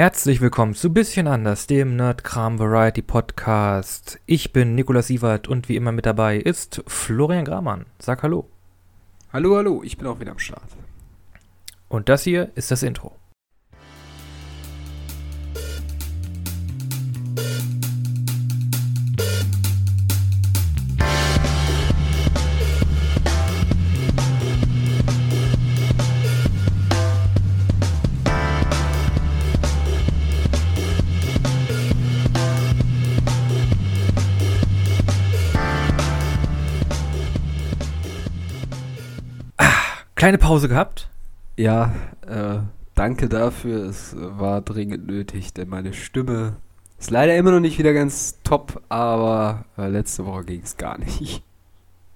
Herzlich willkommen zu Bisschen anders, dem Nerdkram Variety Podcast. Ich bin Nikolas Sievert und wie immer mit dabei ist Florian Gramann. Sag Hallo. Hallo, hallo, ich bin auch wieder am Start. Und das hier ist das Intro. Kleine Pause gehabt? Ja, äh, danke dafür. Es war dringend nötig, denn meine Stimme ist leider immer noch nicht wieder ganz top, aber äh, letzte Woche ging es gar nicht.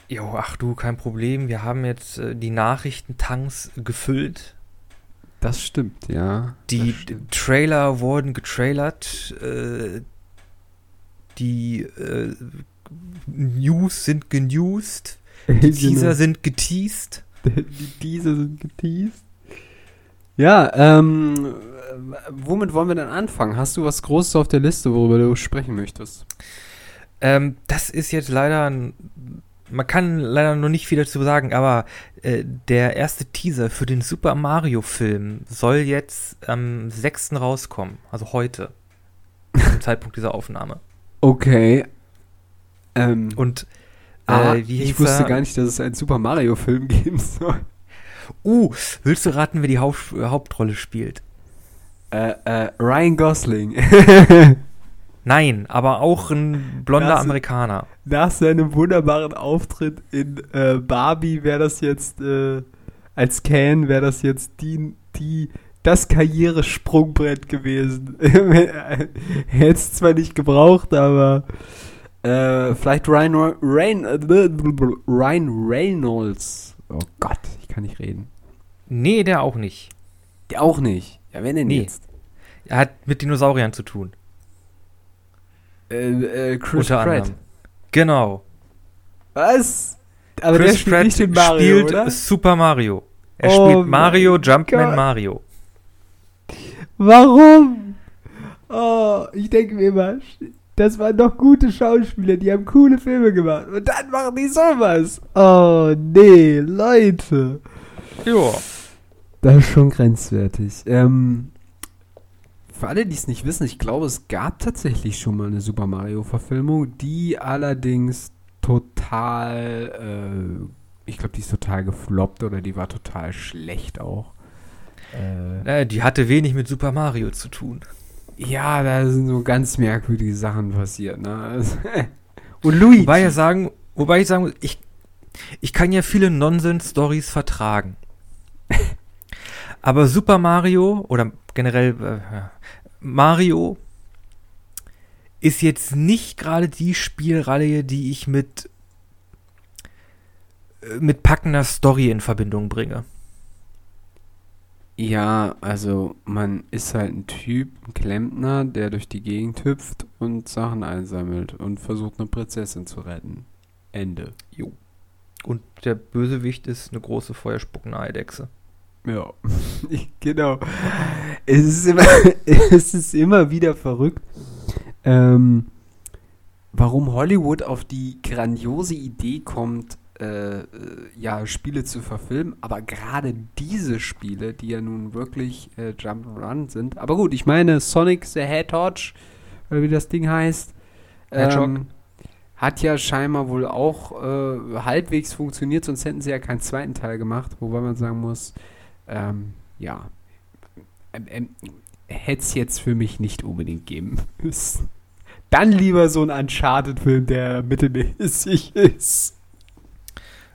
Jo, ach du, kein Problem. Wir haben jetzt äh, die Nachrichtentanks gefüllt. Das stimmt, ja. Die stimmt. Trailer wurden getrailert. Äh, die äh, News sind genewst. Die Teaser sind geteased. Die Teaser sind geteased. Ja, ähm, womit wollen wir denn anfangen? Hast du was Großes auf der Liste, worüber du sprechen möchtest? Ähm, das ist jetzt leider, man kann leider noch nicht viel dazu sagen, aber äh, der erste Teaser für den Super Mario Film soll jetzt am 6. rauskommen, also heute, zum Zeitpunkt dieser Aufnahme. Okay. Ähm, Und äh, wie ich wusste er? gar nicht, dass es einen Super Mario Film geben soll. Uh, willst du raten, wer die Haupt Hauptrolle spielt? Äh, äh, Ryan Gosling. Nein, aber auch ein blonder Das- Amerikaner. Nach seinem wunderbaren Auftritt in äh, Barbie wäre das jetzt, äh, als Ken wäre das jetzt die, die, das Karrieresprungbrett gewesen. Hätte es zwar nicht gebraucht, aber äh, vielleicht Ryan, Rain, äh, Ryan Reynolds. Oh Gott, ich kann nicht reden. Nee, der auch nicht. Der auch nicht. Ja, wenn denn Nee. jetzt? Er hat mit Dinosauriern zu tun. Äh, äh, Chris unter Pratt. anderem. Genau. Was? Aber der Chris spielt Pratt nicht den Mario, spielt oder? Super Mario. Er Oh spielt Mario, Jumpman Gott. Mario. Warum? Oh, ich denke mir immer, das waren doch gute Schauspieler, die haben coole Filme gemacht. Und dann machen die sowas. Oh, nee, Leute. Ja. Das ist schon grenzwertig. Ähm, für alle, die es nicht wissen, ich glaube, es gab tatsächlich schon mal eine Super Mario-Verfilmung, die allerdings total, äh, ich glaube, die ist total gefloppt oder die war total schlecht auch. Äh, Äh, die hatte wenig mit Super Mario zu tun. Ja, da sind so ganz merkwürdige Sachen passiert, ne? Und Luigi. Wobei, ich sagen, wobei ich sagen muss, ich, ich kann ja viele Nonsens-Stories vertragen. Aber Super Mario oder generell äh, Mario ist jetzt nicht gerade die Spielreihe, die ich mit äh, mit packender Story in Verbindung bringe. Ja, also man ist halt ein Typ, ein Klempner, der durch die Gegend hüpft und Sachen einsammelt und versucht, eine Prinzessin zu retten. Ende. Jo. Und der Bösewicht ist eine große feuerspuckende Eidechse. Ja, genau. Es ist immer, es ist immer wieder verrückt, ähm, warum Hollywood auf die grandiose Idee kommt, äh, äh, ja, Spiele zu verfilmen, aber gerade diese Spiele, die ja nun wirklich äh, Jump'n'Run sind, aber gut, ich meine Sonic the Hedgehog, oder wie das Ding heißt, ähm, hat ja scheinbar wohl auch äh, halbwegs funktioniert, sonst hätten sie ja keinen zweiten Teil gemacht, wobei man sagen muss, ähm, ja, ähm, ähm, hätte es jetzt für mich nicht unbedingt geben müssen. Dann lieber so ein Uncharted-Film, der mittelmäßig ist.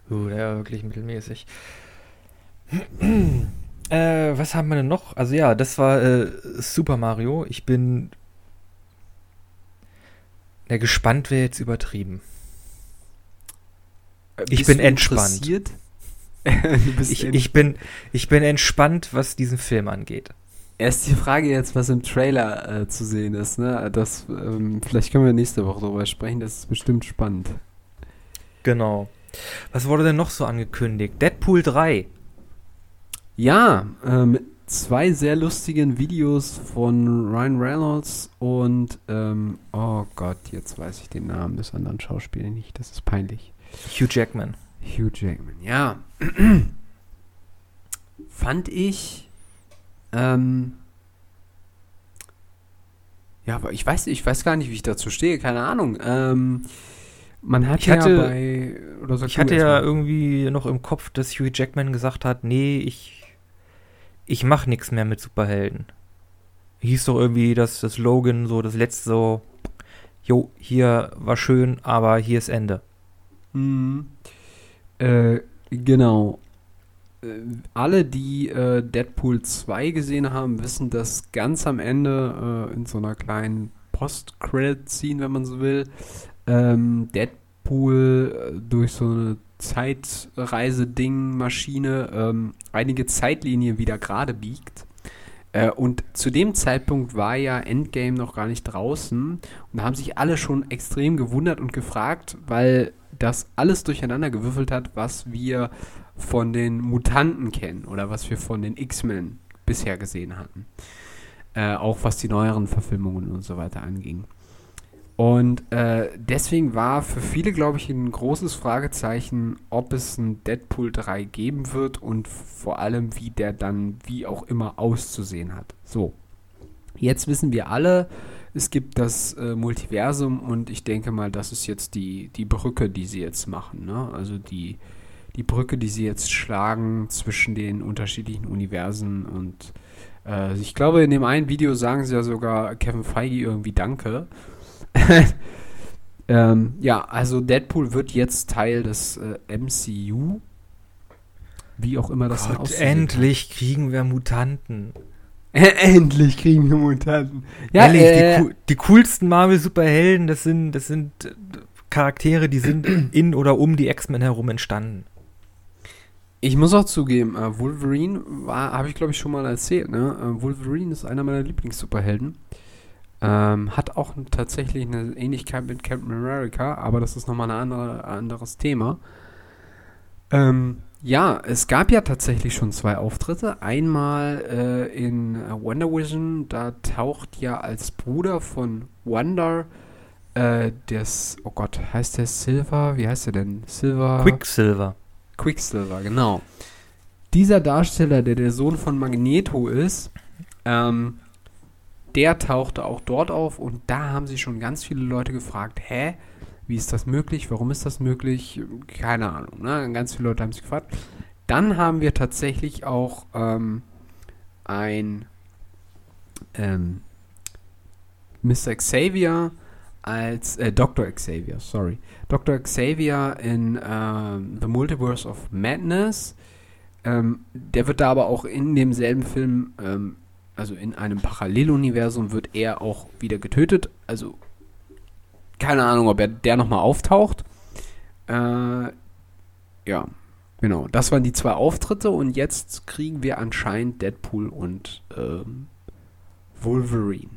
Oh, der war wirklich mittelmäßig. äh, was haben wir denn noch? Also ja, das war äh, Super Mario. Ich bin ja, gespannt, wäre jetzt übertrieben. Ich Bist bin entspannt. Ich, ich, bin, ich bin entspannt, was diesen Film angeht. Erst die Frage jetzt, was im Trailer äh, zu sehen ist. Ne? Das, ähm, vielleicht können wir nächste Woche drüber sprechen. Das ist bestimmt spannend. Genau. Was wurde denn noch so angekündigt? Deadpool 3. Ja, ähm, zwei sehr lustigen Videos von Ryan Reynolds und, ähm, oh Gott, jetzt weiß ich den Namen des anderen Schauspielers nicht, das ist peinlich. Hugh Jackman. Hugh Jackman, ja. Fand ich, ähm, ja, aber ich weiß, ich weiß gar nicht, wie ich dazu stehe, keine Ahnung. Ähm, man hat Ich ja hatte- bei, oder Ich hatte ja mal. irgendwie noch im Kopf, dass Hugh Jackman gesagt hat, nee, ich, ich mach nichts mehr mit Superhelden. Hieß doch irgendwie das, das Logan, so das letzte so, jo, hier war schön, aber hier ist Ende. Mhm. Äh, genau. Äh, alle, die äh, Deadpool 2 gesehen haben, wissen, dass ganz am Ende äh, in so einer kleinen Post-Credit-Scene, wenn man so will, ähm, Deadpool äh, durch so eine Zeitreise-Ding-Maschine ähm, einige Zeitlinien wieder gerade biegt. Äh, und zu dem Zeitpunkt war ja Endgame noch gar nicht draußen. Und da haben sich alle schon extrem gewundert und gefragt, weil das alles durcheinander gewürfelt hat, was wir von den Mutanten kennen oder was wir von den X-Men bisher gesehen hatten. Äh, auch was die neueren Verfilmungen und so weiter anging. Und äh, deswegen war für viele, glaube ich, ein großes Fragezeichen, ob es ein Deadpool 3 geben wird und vor allem, wie der dann wie auch immer auszusehen hat. So. Jetzt wissen wir alle, es gibt das äh, Multiversum und ich denke mal, das ist jetzt die, die Brücke, die sie jetzt machen. Ne? Also die, die Brücke, die sie jetzt schlagen zwischen den unterschiedlichen Universen und äh, ich glaube, in dem einen Video sagen sie ja sogar Kevin Feige irgendwie Danke. ähm, ja, also Deadpool wird jetzt Teil des äh, MCU. Wie auch immer das Gott, aussehen endlich kriegen wir Mutanten. endlich kriegen wir Mutanten. Ehrlich, äh, die, die coolsten Marvel-Superhelden, das sind, das sind äh, Charaktere, die sind in oder um die X-Men herum entstanden. Ich muss auch zugeben, äh, Wolverine habe ich glaube ich schon mal erzählt, ne? Äh, Wolverine ist einer meiner Lieblings-Superhelden. Ähm, hat auch tatsächlich eine Ähnlichkeit mit Captain America, aber das ist nochmal ein andere, anderes Thema. Ähm, ja, es gab ja tatsächlich schon zwei Auftritte. Einmal äh, in Wonder Vision, da taucht ja als Bruder von Wonder äh, des, oh Gott, heißt der Silver? Wie heißt der denn? Silver? Quicksilver. Quicksilver, genau. Dieser Darsteller, der der Sohn von Magneto ist, ähm, der tauchte auch dort auf und da haben sich schon ganz viele Leute gefragt, hä, wie ist das möglich, warum ist das möglich, keine Ahnung, ne? ganz viele Leute haben sich gefragt. Dann haben wir tatsächlich auch ähm, ein ähm, Mr. Xavier als äh, Dr. Xavier, sorry. Dr. Xavier in ähm, The Multiverse of Madness. Ähm, der wird da aber auch in demselben Film, ähm, also in einem Paralleluniversum, wird er auch wieder getötet. Also keine Ahnung, ob er der nochmal auftaucht. Äh, ja, genau. Das waren die zwei Auftritte und jetzt kriegen wir anscheinend Deadpool und ähm, Wolverine.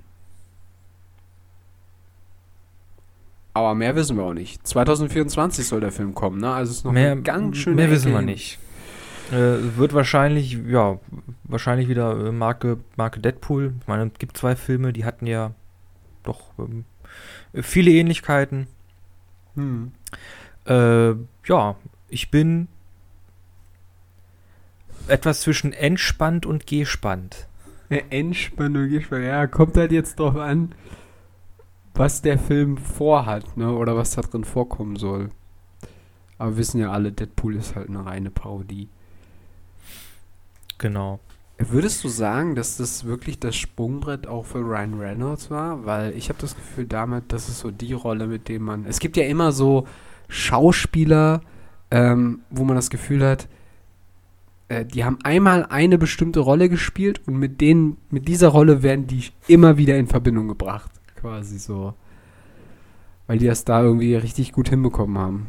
Aber mehr wissen wir auch nicht. 2024 soll der Film kommen, ne? Also es ist noch Mehr, ganz schön. mehr wissen wir nicht. Äh, wird wahrscheinlich, ja, wahrscheinlich wieder äh, Marke, Marke Deadpool. Ich meine, es gibt zwei Filme, die hatten ja doch ähm, viele Ähnlichkeiten. Hm. Äh, ja, ich bin etwas zwischen entspannt und gespannt. Ja, Entspannung, Entspannung. Ja, kommt halt jetzt drauf an, was der Film vorhat, ne? Oder was da drin vorkommen soll. Aber wir wissen ja alle, Deadpool ist halt eine reine Parodie. Genau. Würdest du sagen, dass das wirklich das Sprungbrett auch für Ryan Reynolds war? Weil ich habe das Gefühl damit, das ist so die Rolle, mit dem man. Es gibt ja immer so Schauspieler, ähm, wo man das Gefühl hat, äh, die haben einmal eine bestimmte Rolle gespielt und mit denen, mit dieser Rolle werden die immer wieder in Verbindung gebracht. Quasi so. Weil die das da irgendwie richtig gut hinbekommen haben.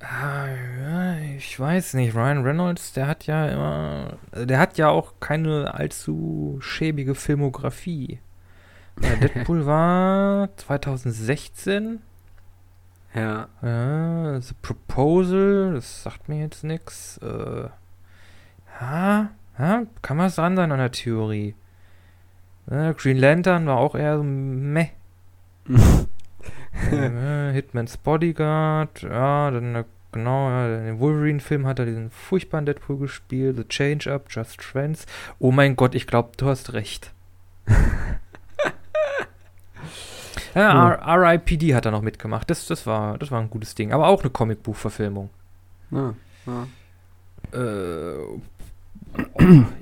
Ah, ich weiß nicht. Ryan Reynolds, der hat ja immer, der hat ja auch keine allzu schäbige Filmografie. Äh, Deadpool war 2016. Ja. Ja, The Proposal, das sagt mir jetzt nichts. Äh, ja, Ja, kann was dran sein an der Theorie. Green Lantern war auch eher so meh. äh, Hitman's Bodyguard, ja, dann äh, genau, ja, in dem Wolverine-Film hat er diesen furchtbaren Deadpool gespielt, The Change-Up, Just Friends. Oh mein Gott, ich glaube, du hast recht. ja, R.I.P.D. hat er noch mitgemacht. Das, das, war, das war ein gutes Ding. Aber auch eine Comicbuchverfilmung. Ja, ja. Äh,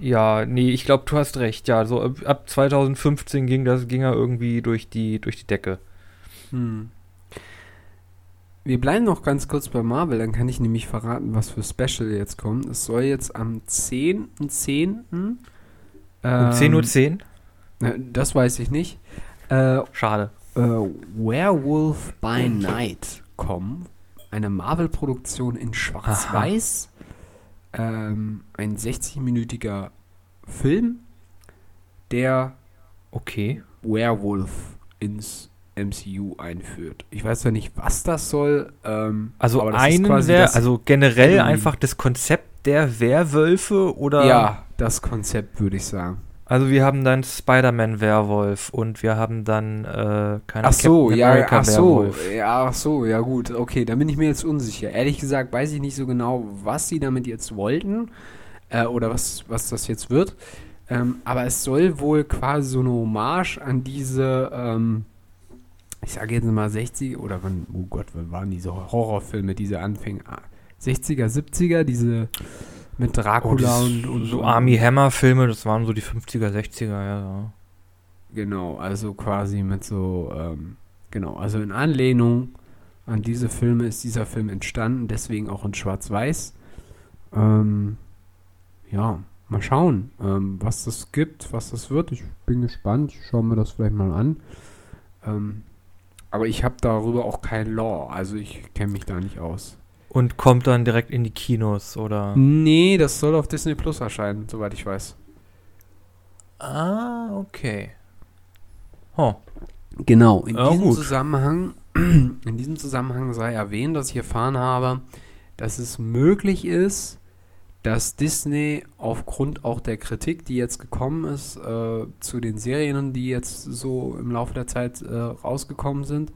ja, nee, ich glaube, du hast recht. Ja, so ab, ab 2015 ging das, ging er irgendwie durch die, durch die Decke. Hm. Wir bleiben noch ganz kurz bei Marvel, dann kann ich nämlich verraten, was für Special jetzt kommt. Es soll jetzt am 10.10. Um 10.10 Uhr? 10? Ähm, das weiß ich nicht. Äh, Schade. Äh, Werewolf by Night kommen. Eine Marvel-Produktion in Schwarz-Weiß. Ähm, ein 60-minütiger Film, der okay. Werewolf ins MCU einführt. Ich weiß ja nicht, was das soll. Ähm, also einen wäre, also generell einfach das Konzept der Werwölfe oder? Ja, das Konzept würde ich sagen. Also wir haben dann Spider-Man-Werwolf und wir haben dann äh, keine Ach so, ja, ach so, ja, ach so, ja gut, okay, da bin ich mir jetzt unsicher. Ehrlich gesagt weiß ich nicht so genau, was sie damit jetzt wollten äh, oder was, was das jetzt wird. Ähm, aber es soll wohl quasi so eine Hommage an diese, ähm, ich sage jetzt mal 60 oder wann, oh Gott, wann waren diese Horrorfilme, diese Anfänge? 60er, 70er, diese mit Dracula oh, und, und, so Army Hammer Filme, das waren so die 50er, 60er, ja. ja. Genau, also quasi mit so, ähm, genau, also in Anlehnung an diese Filme ist dieser Film entstanden, deswegen auch in Schwarz-Weiß. Ähm, ja, mal schauen, ähm, was das gibt, was das wird. Ich bin gespannt, ich schaue mir das vielleicht mal an. Ähm, aber ich habe darüber auch kein Law, also ich kenne mich da nicht aus. Und kommt dann direkt in die Kinos, oder? Nee, das soll auf Disney Plus erscheinen, soweit ich weiß. Ah, okay. Oh. Genau, in ja, diesem gut. Zusammenhang, in diesem Zusammenhang sei erwähnt, dass ich erfahren habe, dass es möglich ist, dass Disney aufgrund auch der Kritik, die jetzt gekommen ist, äh, zu den Serien, die jetzt so im Laufe der Zeit äh, rausgekommen sind,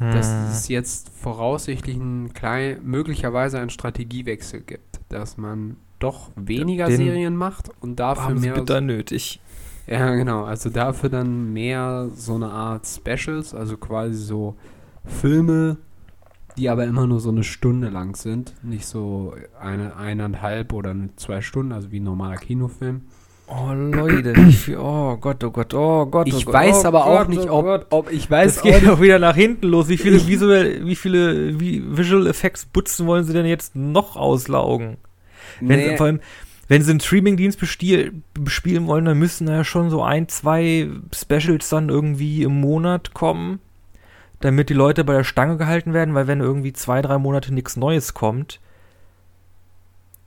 dass hm. es jetzt voraussichtlich ein klein, möglicherweise einen Strategiewechsel gibt, dass man doch weniger Den Serien macht und dafür mehr. bitter nötig. Ja, genau. Also dafür dann mehr so eine Art Specials, also quasi so Filme, die aber immer nur so eine Stunde lang sind, nicht so eine eineinhalb oder eine, zwei Stunden, also wie ein normaler Kinofilm. Oh Leute, oh Gott, oh Gott, oh Gott. Ich oh weiß Gott, aber oh auch nicht, ob, Gott. ob ich weiß das geht doch wieder nach hinten los. Wie viele visuell, wie viele wie Visual Effects Butzen wollen sie denn jetzt noch auslaugen? Wenn nee. sie, vor allem, wenn sie einen Streamingdienst bespielen wollen, dann müssen da ja schon so ein, zwei Specials dann irgendwie im Monat kommen, damit die Leute bei der Stange gehalten werden, weil wenn irgendwie zwei, drei Monate nichts Neues kommt,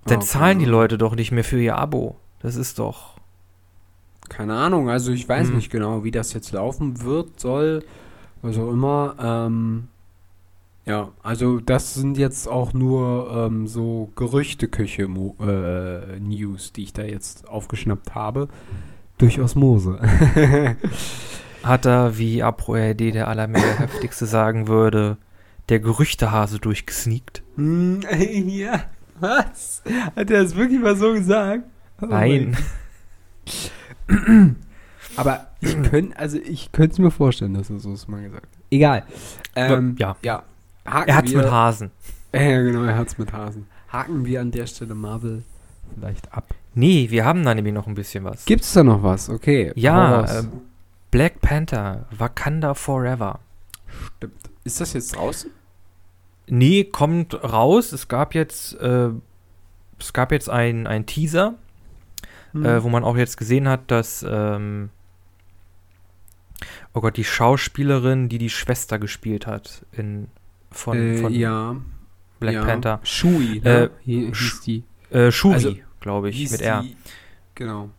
dann okay. zahlen die Leute doch nicht mehr für ihr Abo. Das ist doch keine Ahnung, also ich weiß hm. nicht genau, wie das jetzt laufen wird, soll, was auch immer. Ähm, ja, also das sind jetzt auch nur ähm, so Gerüchteküche-News, äh, die ich da jetzt aufgeschnappt habe. Durch Osmose. Hat er, wie AproRD der allermehr heftigste sagen würde, der Gerüchtehase durchgesneakt? Mm, ja, was? Hat er das wirklich mal so gesagt? Oh Nein. Aber ich könnte, also ich könnte es mir vorstellen, dass er so ist mal gesagt. Egal. Ähm, ja. ja. Haken er hat's mit Hasen. Ja, genau, er hat's mit Hasen. Haken wir an der Stelle Marvel vielleicht ab. Nee, wir haben da nämlich noch ein bisschen was. Gibt es da noch was? Okay. Ja, Black Panther, Wakanda Forever. Stimmt. Ist das jetzt draußen? Nee, kommt raus. Es gab jetzt, äh, es gab jetzt ein, ein Teaser mhm. äh, wo man auch jetzt gesehen hat, dass, ähm, oh Gott, die Schauspielerin, die die Schwester gespielt hat in, von, äh, von ja. Black ja. Panther. Shui, ne? äh, hieß die. Äh, Shuri, also, glaube ich, mit R. Die, genau.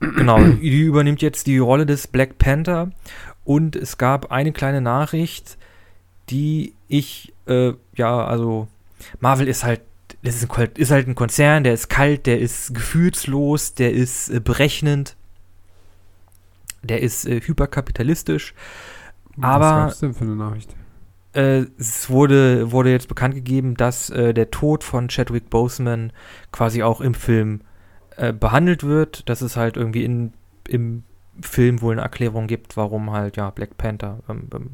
Genau, die übernimmt jetzt die Rolle des Black Panther und es gab eine kleine Nachricht, die ich, äh, ja, also Marvel ist halt das ist, ein, ist halt ein Konzern, der ist kalt, der ist gefühlslos, der ist äh, berechnend, der ist äh, hyperkapitalistisch. Aber Was gab's denn für eine Nachricht? äh, es wurde, wurde jetzt bekannt gegeben, dass äh, der Tod von Chadwick Boseman quasi auch im Film äh, behandelt wird, dass es halt irgendwie in, im Film wohl eine Erklärung gibt, warum halt ja Black Panther ähm, ähm,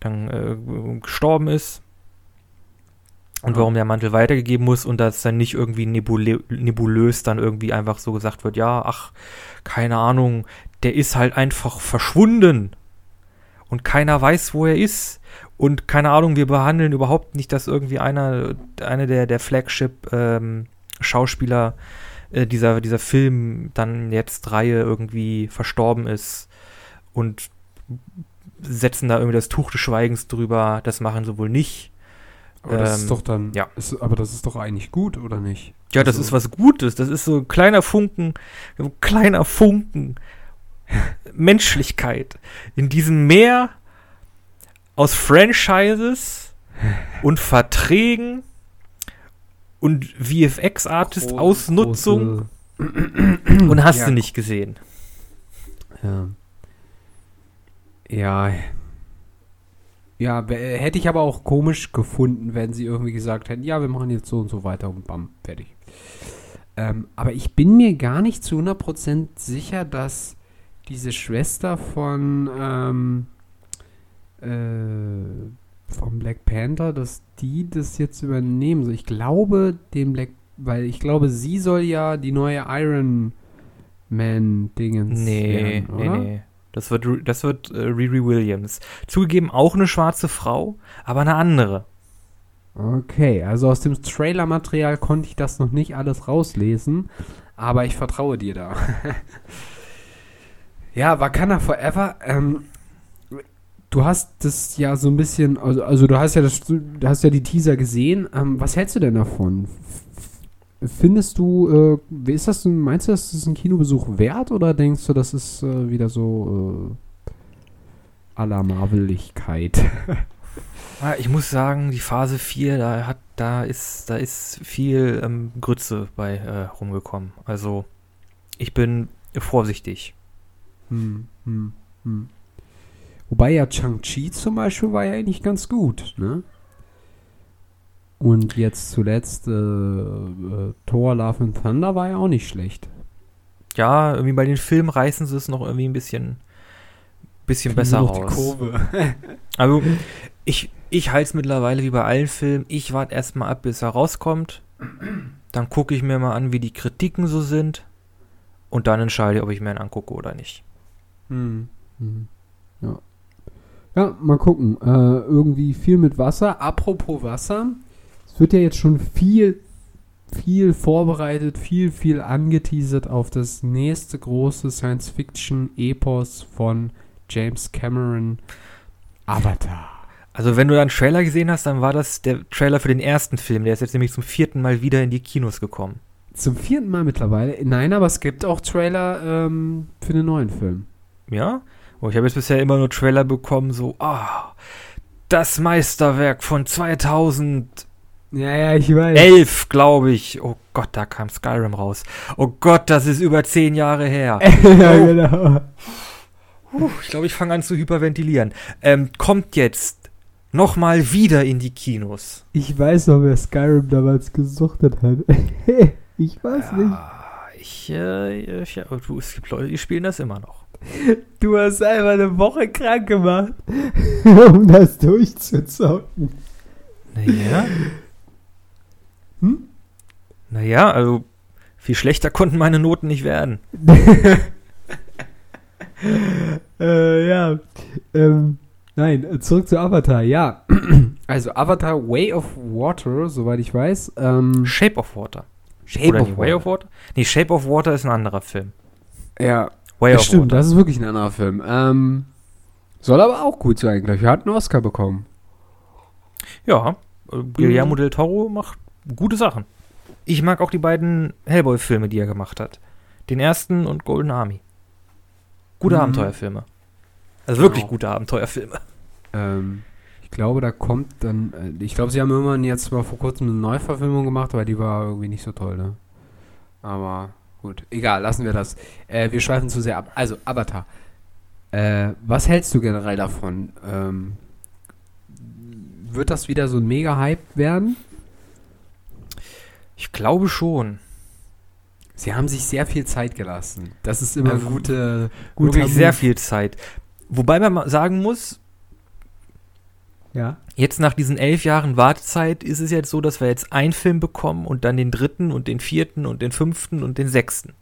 dann äh, gestorben ist und Ja. warum der Mantel weitergegeben muss und dass dann nicht irgendwie nebulö nebulös dann irgendwie einfach so gesagt wird, ja, ach, keine Ahnung, der ist halt einfach verschwunden und keiner weiß, wo er ist und keine Ahnung, wir behandeln überhaupt nicht, dass irgendwie einer, eine der, der Flagship-Schauspieler äh, dieser, dieser Film dann jetzt Reihe irgendwie verstorben ist und setzen da irgendwie das Tuch des Schweigens drüber, das machen sie wohl nicht. Aber das Ähm, ist doch dann. ja. Ist, aber das ist doch eigentlich gut, oder nicht? Ja, das Also- ist was Gutes. Das ist so ein kleiner Funken, ein kleiner Funken Menschlichkeit in diesem Meer aus Franchises und Verträgen und VFX-Artist Gro- Ausnutzung große- und hast Ja. du nicht gesehen. Ja. Ja. Ja, hätte ich aber auch komisch gefunden, wenn sie irgendwie gesagt hätten, ja, wir machen jetzt so und so weiter und bam, fertig. Ähm, aber ich bin mir gar nicht zu 100% sicher, dass diese Schwester von, ähm, äh, vom Black Panther, dass die das jetzt übernehmen. So, ich glaube, dem Black, weil ich glaube, sie soll ja die neue Iron Man-Dingens Nee, werden, nee, oder? nee. Das wird, das wird äh, Riri Williams. Zugegeben auch eine schwarze Frau, aber eine andere. Okay, also aus dem Trailer-Material konnte ich das noch nicht alles rauslesen, aber ich vertraue dir da. ja, Wakanda Forever, ähm, du hast das ja so ein bisschen, also, also du hast ja das, du hast ja die Teaser gesehen. Ähm, was hältst du denn davon? Findest du, äh, ist das, denn- meinst du, das ist ein Kinobesuch wert oder denkst du, das ist äh, wieder so äh, la Marveligkeit? Ah, Ich muss sagen, die Phase 4, da hat, da ist, da ist viel ähm, Grütze bei äh, rumgekommen. Also ich bin vorsichtig. Hm, hm, hm. Wobei ja Chang-Chi zum Beispiel war ja eigentlich ganz gut, ne? Und jetzt zuletzt äh, äh, Thor Love and Thunder war ja auch nicht schlecht. Ja, irgendwie bei den Filmen reißen sie es noch irgendwie ein bisschen, bisschen besser noch raus. Kurve. Also ich, ich halte es mittlerweile wie bei allen Filmen. Ich warte erstmal ab, bis er rauskommt. Dann gucke ich mir mal an, wie die Kritiken so sind. Und dann entscheide ich, ob ich mir ihn angucke oder nicht. Hm. Hm. Ja. Ja, mal gucken. Äh, irgendwie viel mit Wasser. Apropos Wasser. Es wird ja jetzt schon viel, viel vorbereitet, viel, viel angeteasert auf das nächste große Science-Fiction-Epos von James Cameron. Avatar. Also wenn du einen Trailer gesehen hast, dann war das der Trailer für den ersten Film. Der ist jetzt nämlich zum vierten Mal wieder in die Kinos gekommen. Zum vierten Mal mittlerweile. Nein, aber es gibt auch Trailer ähm, für den neuen Film. Ja? Oh, ich habe jetzt bisher immer nur Trailer bekommen, so, ah, das Meisterwerk von 2011, Ja, ja, ich weiß. glaube ich. Oh Gott, da kam Skyrim raus. Oh Gott, das ist über zehn Jahre her. ja, genau. Puh, ich glaube, ich fange an zu hyperventilieren. Ähm, kommt jetzt nochmal wieder in die Kinos. Ich weiß noch, wer Skyrim damals gesuchtet hat. ich weiß nicht. Ja, ich, äh, ich, ja, du, es gibt Leute, die spielen das immer noch. Du hast einfach eine Woche krank gemacht, um das durchzuzocken. Naja. Hm? Naja, also viel schlechter konnten meine Noten nicht werden. äh, ja. Ähm, nein, zurück zu Avatar, ja. Also Avatar Way of Water, soweit ich weiß. Ähm, Shape of Water. Shape Oder nicht Way of Water? Nee, Shape of Water ist ein anderer Film. Ja, Way das stimmt, Water. das ist wirklich ein anderer Film. Ähm, soll aber auch gut sein, glaube ich. Er hat einen Oscar bekommen. Ja, äh, Guillermo del Toro macht gute Sachen. Ich mag auch die beiden Hellboy-Filme, die er gemacht hat. Den ersten und Golden Army. Gute Mhm. Abenteuerfilme. Also wirklich Genau. gute Abenteuerfilme. Ähm, ich glaube, da kommt dann. Äh, ich glaube, sie haben irgendwann jetzt mal vor kurzem eine Neuverfilmung gemacht, aber die war irgendwie nicht so toll, ne? Aber gut, egal, lassen wir das. Äh, wir schweifen zu sehr ab. Also, Avatar. Äh, was hältst du generell davon? Ähm, wird das wieder so ein Mega-Hype werden? Ich glaube schon. Sie haben sich sehr viel Zeit gelassen. Das ist immer Also, gute, Wirklich guter sehr viel Zeit. Wobei man mal sagen muss, Ja. jetzt nach diesen elf Jahren Wartezeit ist es jetzt so, dass wir jetzt einen Film bekommen und dann den dritten und den vierten und den fünften und den sechsten.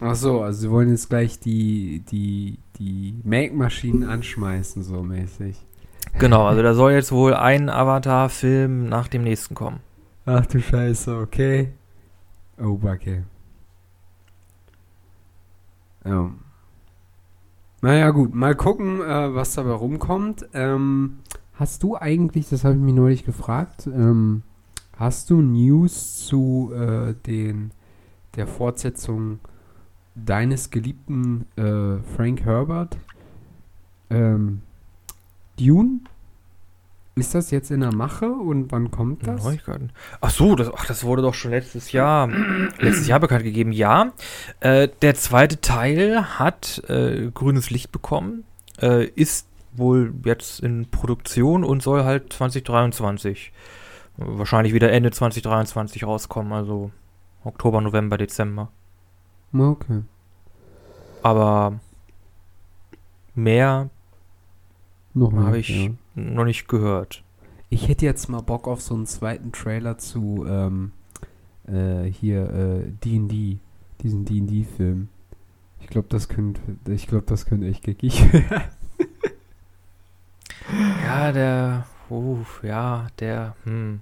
Ach so, also sie wollen jetzt gleich die, die, die Make-Maschinen anschmeißen, so mäßig. Genau, also da soll jetzt wohl ein Avatar-Film nach dem nächsten kommen. Ach du Scheiße, okay. Oh, Backe. Ja. Naja, gut, mal gucken, äh, was dabei rumkommt. Ähm, hast du eigentlich, das habe ich mich neulich gefragt, ähm, hast du News zu äh, den, der Fortsetzung deines geliebten äh, Frank Herbert? Ähm, Dune? Ist das jetzt in der Mache und wann kommt das? Neuigkeiten. Ach so, das, ach, das wurde doch schon letztes Jahr, letztes Jahr bekannt gegeben. Ja, äh, der zweite Teil hat äh, grünes Licht bekommen, äh, ist wohl jetzt in Produktion und soll halt 2023, äh, wahrscheinlich wieder Ende 2023 rauskommen, also Oktober, November, Dezember. Okay. Aber mehr habe ich ja. Noch nicht gehört. Ich hätte jetzt mal Bock auf so einen zweiten Trailer zu ähm, äh, hier äh, D&D, diesen D&D-Film. Ich glaube, das könnte, ich glaube, das könnte echt geckig werden. Ja, der, uff, ja, der, hm.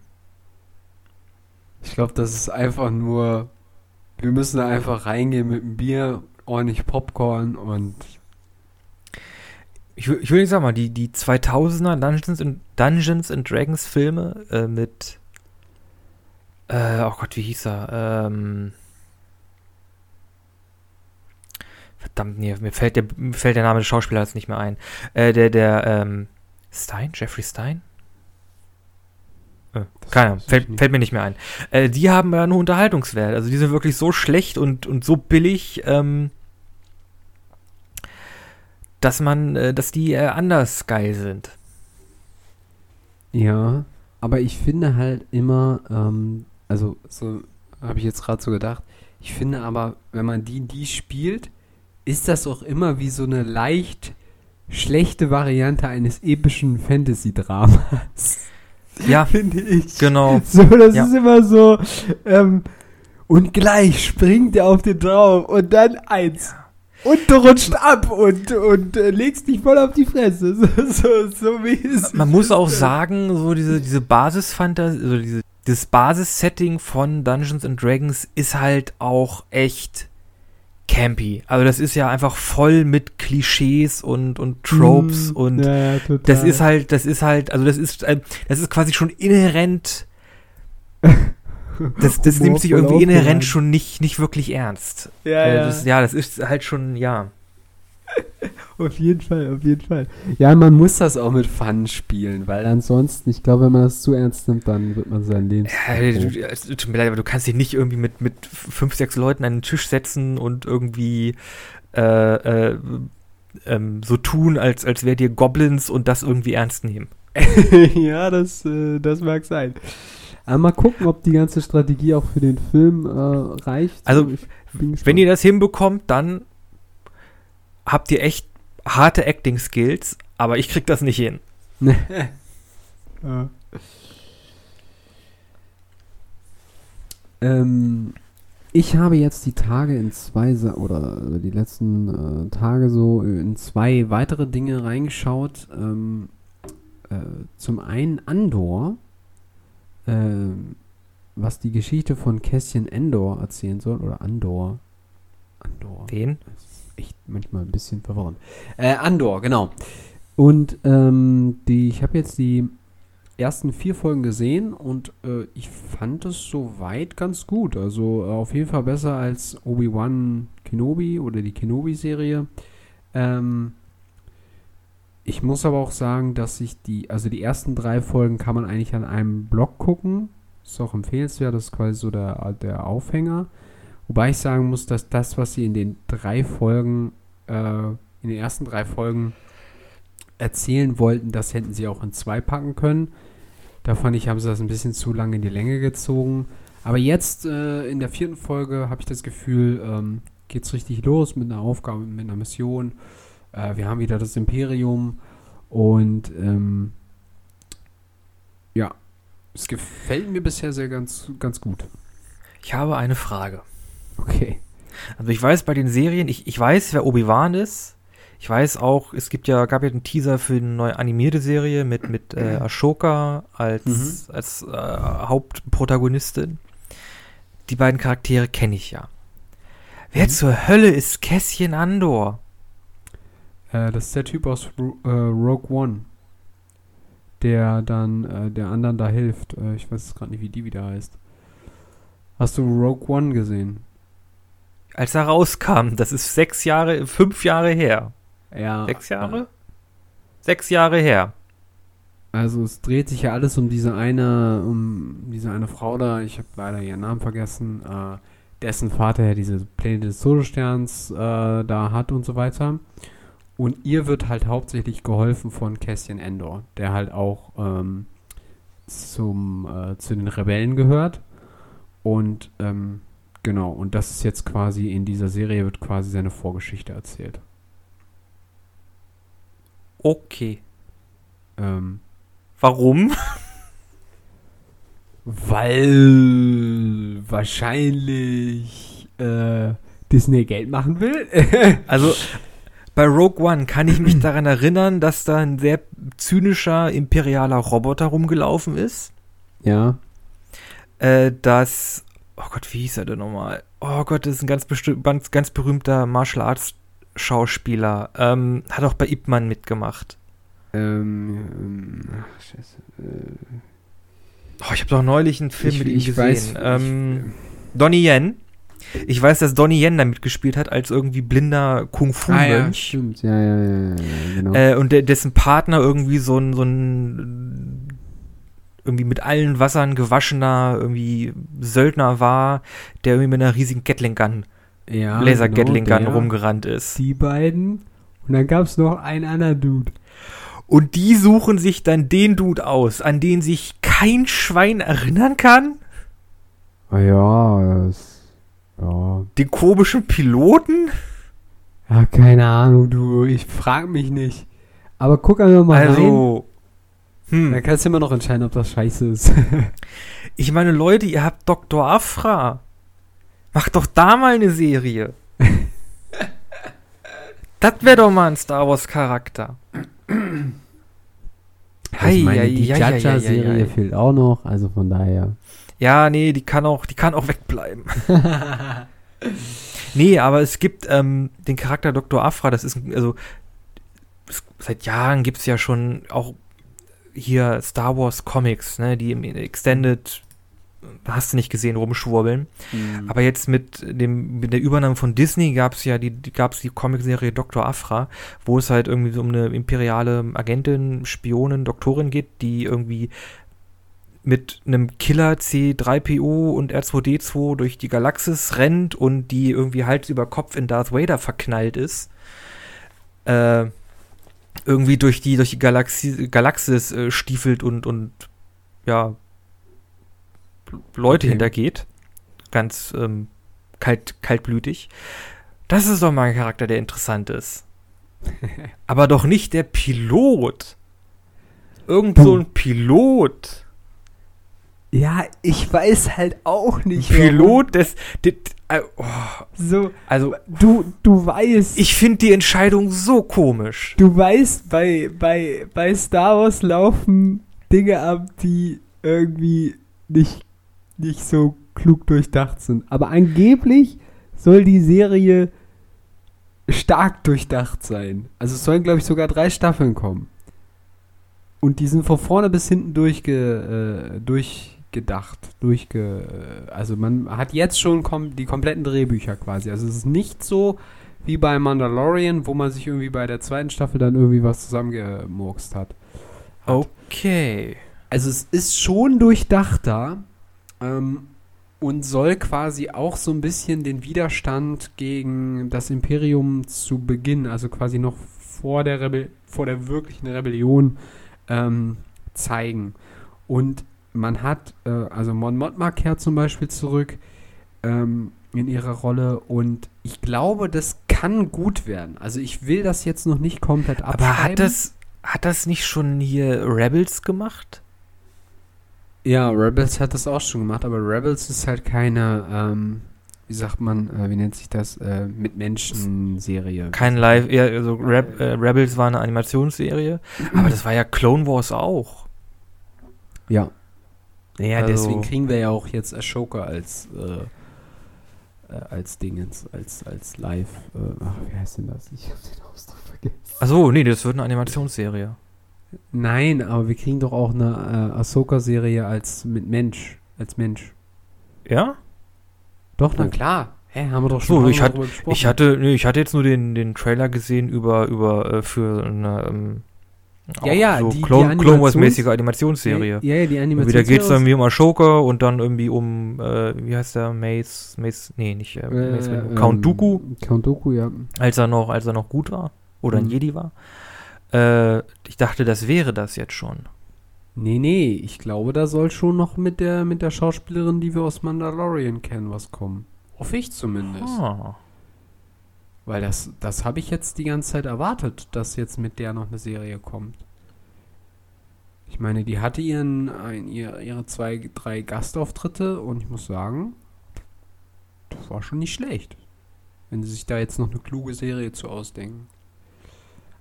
Ich glaube, das ist einfach nur, wir müssen da einfach reingehen mit einem Bier, ordentlich Popcorn und Ich, ich würde sagen mal, die, die 2000er Dungeons and, Dungeons and Dragons Filme äh, mit, äh, oh Gott, wie hieß er? Ähm, verdammt, nee, mir fällt der, mir fällt der Name des Schauspielers nicht mehr ein. Äh, der, der, ähm, Stein? Jeffrey Stein? Äh, keine Ahnung, fällt, fällt mir nicht mehr ein. Äh, die haben ja nur Unterhaltungswert. Also die sind wirklich so schlecht und, und so billig, ähm, dass man, äh, dass die äh, anders geil sind. Ja, aber ich finde halt immer, ähm, also so habe ich jetzt gerade so gedacht, ich finde aber, wenn man die, die spielt, ist das auch immer wie so eine leicht schlechte Variante eines epischen Fantasy-Dramas. Ja, finde ich. genau. So, das Ja. ist immer so, ähm, und gleich springt er auf den drauf und dann eins. Und du rutscht ab und, und äh, legst dich voll auf die Fresse. So, so, so wie es Man muss auch sagen, so diese, diese Basisfantasie, also diese, das Basissetting von Dungeons and Dragons ist halt auch echt campy. Also das ist ja einfach voll mit Klischees und, und Tropes Mm, und ja, das ist halt, das ist halt, also das ist, äh, das ist quasi schon inhärent, das, das nimmt sich irgendwie inhärent schon nicht, nicht wirklich ernst. Ja, ja. Das, ja, das ist halt schon, ja. Auf jeden Fall, auf jeden Fall. Ja, man muss das auch mit Fun spielen, weil ansonsten, ich glaube, wenn man das zu ernst nimmt, dann wird man sein Leben. Ja, du, tut mir leid, aber du kannst dich nicht irgendwie mit, mit fünf, sechs Leuten an den Tisch setzen und irgendwie äh, äh, ähm, so tun, als, als wärt ihr Goblins und das irgendwie ernst nehmen. ja, das, äh, das mag sein. Aber mal gucken, ob die ganze Strategie auch für den Film äh, reicht. Also. Wenn ihr das hinbekommt, dann habt ihr echt harte Acting-Skills, aber ich krieg das nicht hin. Ja. Ähm, ich habe jetzt die Tage in zwei oder die letzten äh, Tage so in zwei weitere Dinge reingeschaut. Ähm, äh, zum einen Andor, ähm, was die Geschichte von Cassian Endor erzählen soll oder Andor. Andor Wen? echt manchmal ein bisschen verworren. Äh, Andor, genau. Und ähm, die, ich habe jetzt die ersten vier Folgen gesehen und äh, ich fand es soweit ganz gut. Also äh, auf jeden Fall besser als Obi-Wan Kenobi oder die Kenobi-Serie. Ähm, ich muss aber auch sagen, dass ich die, also die ersten drei Folgen kann man eigentlich an einem Blog gucken. Ist auch empfehlenswert, das ist quasi so der, der Aufhänger. Wobei ich sagen muss, dass das, was sie in den drei Folgen, äh, in den ersten drei Folgen erzählen wollten, das hätten sie auch in zwei packen können. Da fand ich, haben sie das ein bisschen zu lange in die Länge gezogen. Aber jetzt äh, in der vierten Folge habe ich das Gefühl, ähm, es richtig los mit einer Aufgabe, mit einer Mission. Äh, wir haben wieder das Imperium und ähm, ja, es gefällt mir bisher sehr ganz, ganz gut. Ich habe eine Frage. Okay. Also ich weiß bei den Serien, ich, ich weiß, wer Obi-Wan ist. Ich weiß auch, es gibt ja, gab ja einen Teaser für eine neue animierte Serie mit, mit äh, Ashoka als, mhm. als äh, Hauptprotagonistin. Die beiden Charaktere kenne ich ja. Wer mhm. zur Hölle ist Kässchen Andor? Äh, das ist der Typ aus äh, Rogue One. Der dann äh, der anderen da hilft. Äh, ich weiß gerade nicht, wie die wieder heißt. Hast du Rogue One gesehen? Als er rauskam, das ist sechs Jahre, fünf Jahre her. Ja. Sechs Jahre? Sechs Jahre her. Also es dreht sich ja alles um diese eine, um diese eine Frau da, ich habe leider ihren Namen vergessen, äh, dessen Vater ja diese Pläne des Todessterns äh, da hat und so weiter. Und ihr wird halt hauptsächlich geholfen von Cassian Endor, der halt auch ähm, zum, äh, zu den Rebellen gehört. Und ähm, genau, und das ist jetzt quasi in dieser Serie wird quasi seine Vorgeschichte erzählt. Okay. Ähm, Warum? Weil wahrscheinlich äh, Disney Geld machen will. also bei Rogue One kann ich mich daran erinnern, dass da ein sehr zynischer imperialer Roboter rumgelaufen ist. Ja. Äh, das, oh Gott, wie hieß er denn nochmal? Oh Gott, das ist ein ganz, ganz, ganz berühmter Martial Arts Schauspieler. Ähm, hat auch bei Ip Man mitgemacht. Ähm, ähm ach, scheiße. Äh. Oh, ich habe doch neulich einen Film ich, mit ihm gesehen. Weiß, ähm, ich, Donnie Yen. Ich weiß, dass Donnie Yen da mitgespielt hat als irgendwie blinder Kung-Fu-Mönch. Ah, ja, stimmt. Ja, ja, ja, ja genau. Äh, und der, dessen Partner irgendwie so ein, so ein irgendwie mit allen Wassern gewaschener irgendwie Söldner war, der irgendwie mit einer riesigen Gatling-Gun, ja, Laser-Gatling-Gun genau, rumgerannt ist. Die beiden. Und dann gab es noch einen anderen Dude. Und die suchen sich dann den Dude aus, an den sich kein Schwein erinnern kann? Ah ja, das, ja. Den komischen Piloten? Ja, keine Ahnung, du. Ich frag mich nicht. Aber guck einfach mal also, rein. Hm. Dann kannst du immer noch entscheiden, ob das scheiße ist. ich meine, Leute, ihr habt Dr. Afra. Macht doch da mal eine Serie. das wäre doch mal ein Star Wars Charakter. Ich meine, die Jaja-Serie fehlt auch noch, also von daher. Ja, nee, die kann auch, die kann auch wegbleiben. nee, aber es gibt ähm, den Charakter Dr. Afra, das ist, also seit Jahren gibt es ja schon auch hier Star Wars Comics, ne, die im Extended hast du nicht gesehen, rumschwurbeln. Mhm. Aber jetzt mit dem mit der Übernahme von Disney gab es ja die, die gab es die Comicserie Dr. Afra, wo es halt irgendwie so um eine imperiale Agentin, Spionin, Doktorin geht, die irgendwie mit einem Killer C3PO und R2D2 durch die Galaxis rennt und die irgendwie Hals über Kopf in Darth Vader verknallt ist. Äh, irgendwie durch die, durch die Galaxie, Galaxis äh, stiefelt und, und ja, Leute okay. hintergeht. Ganz ähm, kalt, kaltblütig. Das ist doch mal ein Charakter, der interessant ist. Aber doch nicht der Pilot. Irgend so ein Pilot. Ja, ich weiß halt auch nicht. Pilot des. des äh, oh. So, also du, du weißt. Ich finde die Entscheidung so komisch. Du weißt, bei, bei, bei Star Wars laufen Dinge ab, die irgendwie nicht nicht so klug durchdacht sind. Aber angeblich soll die Serie stark durchdacht sein. Also es sollen, glaube ich, sogar drei Staffeln kommen. Und die sind von vorne bis hinten durchge, äh, durchgedacht. Durchge, also man hat jetzt schon kom die kompletten Drehbücher quasi. Also es ist nicht so wie bei Mandalorian, wo man sich irgendwie bei der zweiten Staffel dann irgendwie was zusammengemurkst hat. Okay. Also es ist schon durchdachter ähm, und soll quasi auch so ein bisschen den Widerstand gegen das Imperium zu Beginn, also quasi noch vor der, Rebell vor der wirklichen Rebellion ähm, zeigen. Und man hat, äh, also Mon Mothma kehrt zum Beispiel zurück ähm, in ihrer Rolle und ich glaube, das kann gut werden. Also ich will das jetzt noch nicht komplett abschreiben. Aber hat das, hat das nicht schon hier Rebels gemacht? Ja, Rebels hat das auch schon gemacht, aber Rebels ist halt keine, ähm, wie sagt man, äh, wie nennt sich das, äh, mit Menschen-Serie. Kein Live, ja, also Reb, äh, Rebels war eine Animationsserie, aber das war ja Clone Wars auch. Ja. Naja, Also- deswegen kriegen wir ja auch jetzt Ashoka als, äh, äh, als Dingens, als, als Live, äh, ach, wie heißt denn das? Ich hab den Ausdruck vergessen. Achso, nee, das wird eine Animationsserie. Nein, aber wir kriegen doch auch eine äh, Ahsoka-Serie als mit Mensch, als Mensch. Ja? Doch, na Oh. klar. Hä, haben wir doch So, schon ich mal hatte-. Ich hatte, nee, ich hatte jetzt nur den, den Trailer gesehen über, über, äh, für eine, ähm, auch ja, so die- die Clone, Clone Wars Animations- mäßige Animationsserie. Ja, ja, die Und Animation. wieder geht es dann wie um Ashoka und dann irgendwie um, äh, wie heißt der, Mace, Mace, nee, nicht, äh, Mace, äh, Count Dooku, ähm, Count Dooku, ja. als er noch, als er noch gut war. Oder ein Mhm. Jedi war. Äh, ich dachte, das wäre das jetzt schon. Nee, nee, ich glaube, da soll schon noch mit der, mit der Schauspielerin, die wir aus Mandalorian kennen, was kommen. Hoffe ich zumindest. Ah. Weil das, das habe ich jetzt die ganze Zeit erwartet, dass jetzt mit der noch eine Serie kommt. Ich meine, die hatte ihren, ein, ihr, ihre zwei, drei Gastauftritte und ich muss sagen, das war schon nicht schlecht. Wenn sie sich da jetzt noch eine kluge Serie zu ausdenken.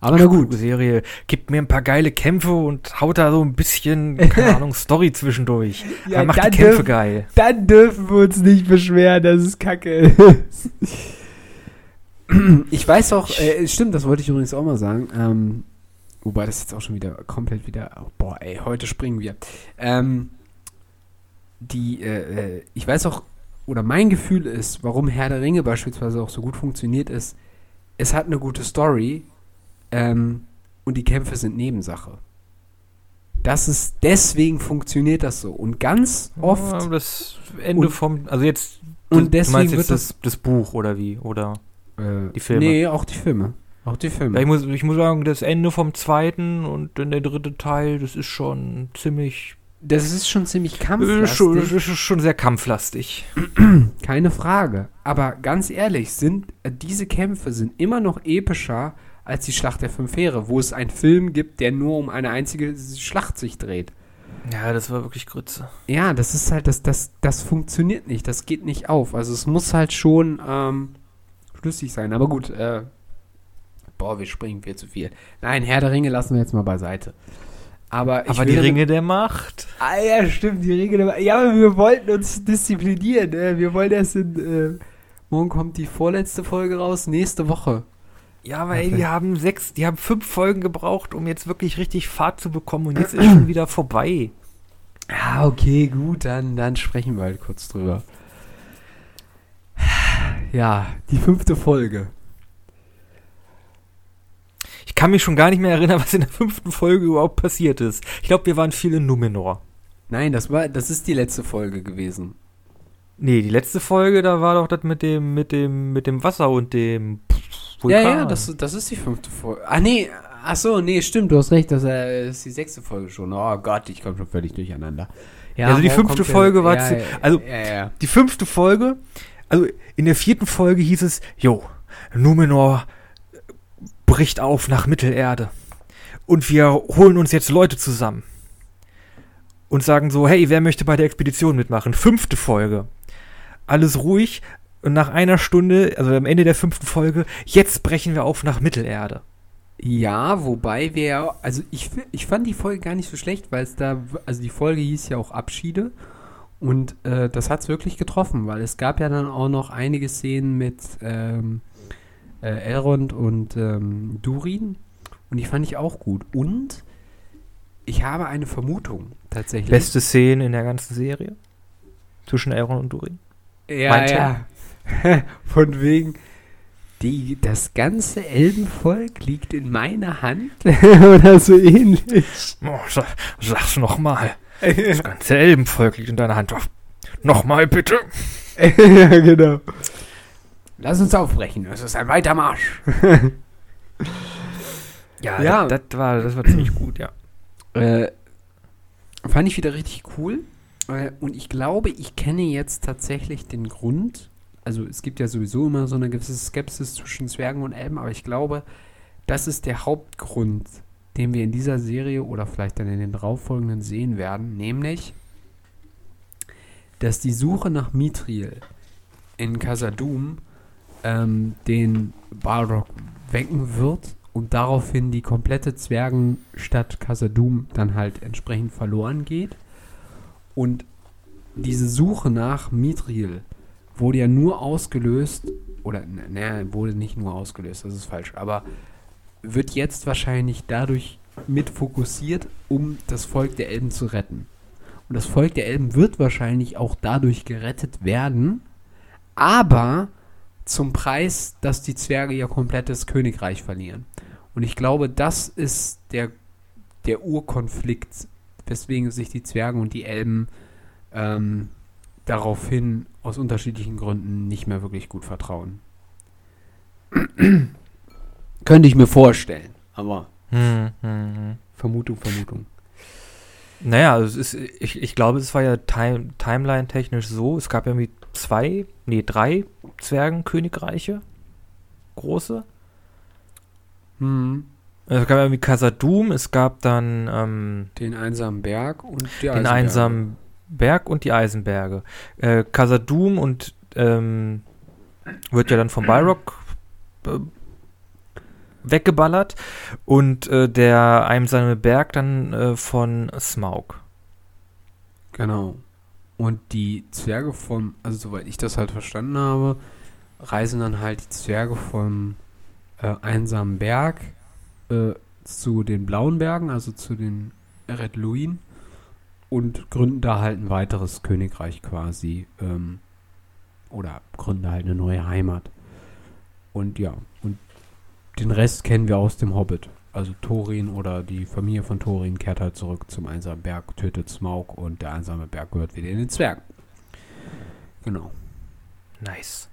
Aber na gut. Serie, gibt mir ein paar geile Kämpfe und haut da so ein bisschen, keine Ahnung, Story zwischendurch. Ja, macht die Kämpfe dürfen- geil. Dann dürfen wir uns nicht beschweren, dass es kacke ist. Ich weiß auch, äh, stimmt, das wollte ich übrigens auch mal sagen. Ähm, wobei das jetzt auch schon wieder komplett wieder. Oh, boah, ey, heute springen wir. Ähm, die, äh, äh, ich weiß auch, oder mein Gefühl ist, warum Herr der Ringe beispielsweise auch so gut funktioniert ist, es hat eine gute Story ähm, und die Kämpfe sind Nebensache. Das ist, deswegen funktioniert das so. Und ganz oft Ja, das Ende Und- vom, also jetzt, und du deswegen meinst wird jetzt das, das Buch oder wie? Oder? Äh, Die Filme. Nee, auch die Filme. Auch die Filme. Ich, muss, ich muss sagen, das Ende vom zweiten und dann der dritte Teil, das ist schon ziemlich, das ist schon ziemlich ist kampflastig. schon, das ist schon sehr kampflastig. Keine Frage. Aber ganz ehrlich, sind äh, diese Kämpfe sind immer noch epischer als die Schlacht der Fünf Heere, wo es einen Film gibt, der nur um eine einzige Schlacht sich dreht. Ja, das war wirklich Grütze. Ja, das ist halt, das, das, das funktioniert nicht, das geht nicht auf. Also es muss halt schon ähm, schlüssig sein. Aber gut, äh, boah, wir springen viel zu viel. Nein, Herr der Ringe lassen wir jetzt mal beiseite. Aber, ich Aber die Ringe der Macht. Ah ja, stimmt, die Ringe. Ja, aber wir wollten uns disziplinieren. Äh, wir wollen erst in. Äh, morgen kommt die vorletzte Folge raus, nächste Woche. Ja, aber ey, die haben sechs, die haben fünf Folgen gebraucht, um jetzt wirklich richtig Fahrt zu bekommen und jetzt ist schon wieder vorbei. Ah, okay, gut, dann, dann sprechen wir halt kurz drüber. Ja, die fünfte Folge. Ich kann mich schon gar nicht mehr erinnern, was in der fünften Folge überhaupt passiert ist. Ich glaube, wir waren viel in Numenor. Nein, das war, das ist die letzte Folge gewesen. Nee, die letzte Folge, da war doch das mit dem, mit dem, mit dem Wasser und dem Ja, ja, das, das ist die fünfte Folge. Ah, nee, ach so, nee, stimmt, du hast recht, das äh, ist die sechste Folge schon. Oh Gott, ich komme schon völlig durcheinander. Ja, Also die fünfte Folge war ja, zu- also- ja, ja. Die fünfte Folge, also in der vierten Folge hieß es, jo, Numenor bricht auf nach Mittelerde. Und wir holen uns jetzt Leute zusammen. Und sagen so, hey, wer möchte bei der Expedition mitmachen? Fünfte Folge. Alles ruhig. Und nach einer Stunde, also am Ende der fünften Folge, jetzt brechen wir auf nach Mittelerde. Ja, wobei wir ja, also ich, ich fand die Folge gar nicht so schlecht, weil es da, also die Folge hieß ja auch Abschiede und äh, das hat es wirklich getroffen, weil es gab ja dann auch noch einige Szenen mit ähm, äh, Elrond und ähm, Durin und die fand ich auch gut. Und ich habe eine Vermutung tatsächlich. Beste Szene in der ganzen Serie. Zwischen Elrond und Durin. Ja, ja. Von wegen, Die, das ganze Elbenvolk liegt in meiner Hand oder so ähnlich. Oh, sag, sag's nochmal. Das ganze Elbenvolk liegt in deiner Hand. Nochmal bitte. ja, genau. Lass uns aufbrechen, es ist ein weiter Marsch. Ja, Ja. Das, das, war, das war ziemlich gut, ja. Äh, fand ich wieder richtig cool. Äh, und ich glaube, ich kenne jetzt tatsächlich den Grund. Also es gibt ja sowieso immer so eine gewisse Skepsis zwischen Zwergen und Elben, aber ich glaube, das ist der Hauptgrund, den wir in dieser Serie oder vielleicht dann in den darauffolgenden sehen werden, nämlich, dass die Suche nach Mithril in Casadum ähm, den Balrog wecken wird und daraufhin die komplette Zwergenstadt Casadum dann halt entsprechend verloren geht. Und diese Suche nach Mithril wurde ja nur ausgelöst, oder naja, wurde nicht nur ausgelöst, das ist falsch, aber wird jetzt wahrscheinlich dadurch mit fokussiert, um das Volk der Elben zu retten. Und das Volk der Elben wird wahrscheinlich auch dadurch gerettet werden, aber zum Preis, dass die Zwerge ihr komplettes Königreich verlieren. Und ich glaube, das ist der, der Urkonflikt, weswegen sich die Zwerge und die Elben ähm, daraufhin aus unterschiedlichen Gründen nicht mehr wirklich gut vertrauen. Könnte ich mir vorstellen, aber Hm, hm, hm. Vermutung, Vermutung. Naja, also es ist, ich, ich glaube, es war ja time, timeline-technisch so, es gab ja irgendwie zwei, nee, drei Zwergenkönigreiche. Große. Hm. Es gab irgendwie Casadum, es gab dann ähm, Den einsamen Berg und die den Eisenberge. einsamen Berg und die Eisenberge. Äh, Casadum und ähm, wird ja dann vom äh, weggeballert und äh, der einsame Berg dann äh, von Smaug. Genau. Und die Zwerge vom, also soweit ich das halt verstanden habe, reisen dann halt die Zwerge vom äh, einsamen Berg äh, zu den blauen Bergen, also zu den Red Luin und gründen da halt ein weiteres Königreich quasi. Ähm, oder gründen halt eine neue Heimat. Und ja, und den Rest kennen wir aus dem Hobbit. Also Thorin oder die Familie von Thorin kehrt halt zurück zum einsamen Berg, tötet Smaug und der einsame Berg gehört wieder in den Zwergen. Genau. Nice.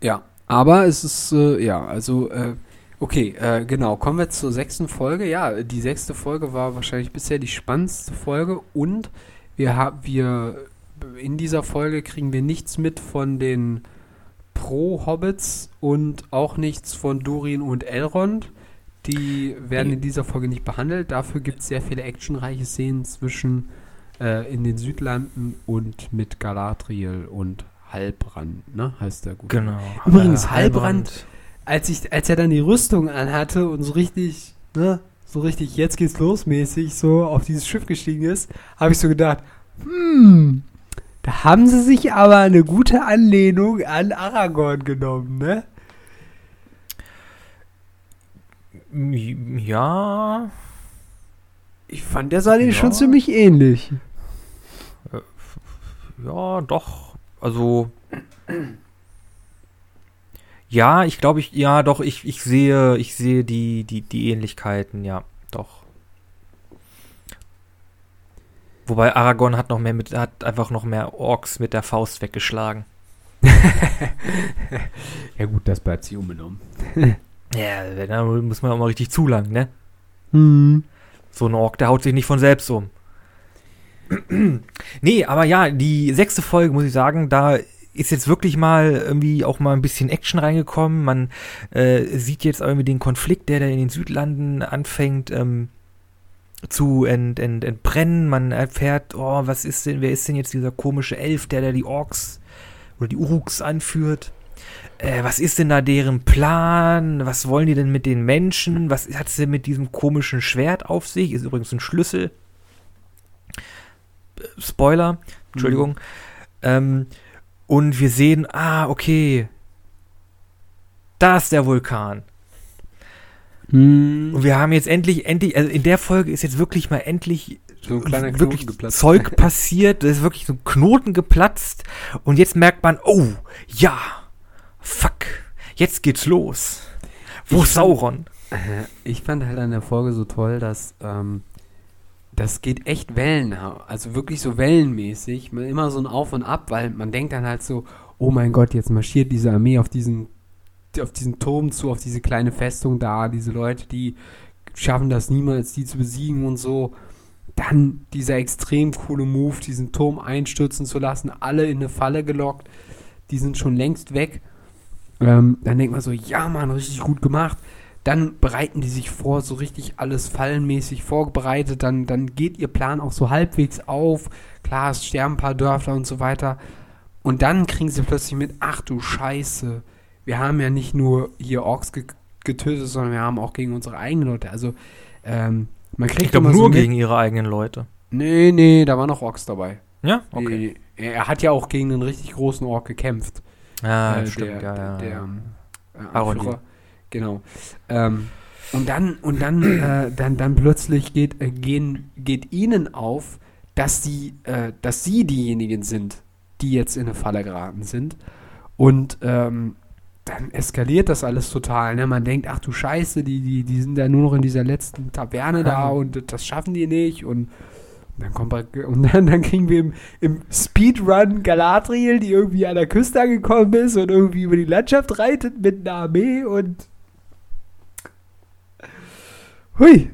Ja, aber es ist, äh, ja, also, äh, okay, äh, genau, kommen wir zur sechsten Folge. Ja, die sechste Folge war wahrscheinlich bisher die spannendste Folge und wir haben, wir, in dieser Folge kriegen wir nichts mit von den Pro-Hobbits und auch nichts von Durin und Elrond. Die werden in dieser Folge nicht behandelt. Dafür gibt es sehr viele actionreiche Szenen zwischen äh, in den Südlanden und mit Galadriel und Halbrand, ne? Heißt der gut. Genau. Übrigens, Äh, Halbrand- Als ich, als er dann die Rüstung anhatte und so richtig, ne, so richtig, jetzt geht's los mäßig so auf dieses Schiff gestiegen ist, habe ich so gedacht, hm, da haben sie sich aber eine gute Anlehnung an Aragorn genommen, ne? Ja, Ich fand, der sah denen Ja. schon ziemlich ähnlich. ja, doch. Also. Ja, ich glaube, ich, ja, doch, ich, ich sehe, ich sehe die, die, die Ähnlichkeiten, ja, doch. Wobei Aragorn hat noch mehr mit, hat einfach noch mehr Orks mit der Faust weggeschlagen. Ja gut, das bleibt sich unbenommen. Ja, da muss man auch mal richtig zulangen, ne? Hm. So ein Ork, der haut sich nicht von selbst um. nee, aber ja, die sechste Folge, muss ich sagen, da ist jetzt wirklich mal irgendwie auch mal ein bisschen Action reingekommen. Man äh, sieht jetzt irgendwie den Konflikt, der da in den Südlanden anfängt ähm, zu ent, ent, entbrennen. Man erfährt, oh, was ist denn, wer ist denn jetzt dieser komische Elf, der da die Orks oder die Uruks anführt? Äh, was ist denn da deren Plan? Was wollen die denn mit den Menschen? Was hat es denn mit diesem komischen Schwert auf sich? Ist übrigens ein Schlüssel. Äh, Spoiler, Entschuldigung. Ähm, und wir sehen, ah, okay. Da ist der Vulkan. Hm. Und wir haben jetzt endlich, endlich, also in der Folge ist jetzt wirklich mal endlich So ein kleiner Knoten wirklich geplatzt. Zeug passiert, da ist wirklich so ein Knoten geplatzt und jetzt merkt man, oh, ja, fuck, Jetzt geht's los. Wo Ich ist Sauron? Ich fand halt an der Folge so toll, dass ähm, das geht echt Wellen, also wirklich so wellenmäßig, man immer so ein Auf und Ab, weil man denkt dann halt so, oh mein Gott, jetzt marschiert diese Armee auf diesen auf diesen Turm zu, auf diese kleine Festung da, diese Leute, die schaffen das niemals, die zu besiegen und so. Dann dieser extrem coole Move, diesen Turm einstürzen zu lassen, alle in eine Falle gelockt, die sind schon längst weg. Ähm, dann denkt man so, ja Mann, richtig gut gemacht. Dann bereiten die sich vor, so richtig alles fallenmäßig vorbereitet. Dann, dann geht ihr Plan auch so halbwegs auf. Klar, es sterben ein paar Dörfler und so weiter. Und dann kriegen sie plötzlich mit, ach du Scheiße, wir haben ja nicht nur hier Orks ge getötet, sondern wir haben auch gegen unsere eigenen Leute. Also, ähm, man kriegt Ich glaube nur so gegen ihre eigenen Leute. Nee, nee, da waren noch Orks dabei. Ja? Okay. Nee, Er hat ja auch gegen einen richtig großen Ork gekämpft. Ja, Äh, stimmt, der, ja, ja. Der, ja. ähm, äh. Genau. Ähm, und dann, und dann, äh, dann, dann plötzlich geht, äh, gehen, geht ihnen auf, dass sie, äh, dass sie diejenigen sind, die jetzt in eine Falle geraten sind. Und ähm, dann eskaliert das alles total. Ne? Man denkt, ach du Scheiße, die, die, die sind ja nur noch in dieser letzten Taverne da Ja. und das schaffen die nicht. Und dann kommt und dann, dann kriegen wir im, im Speedrun Galadriel, die irgendwie an der Küste angekommen ist und irgendwie über die Landschaft reitet mit einer Armee und Hui.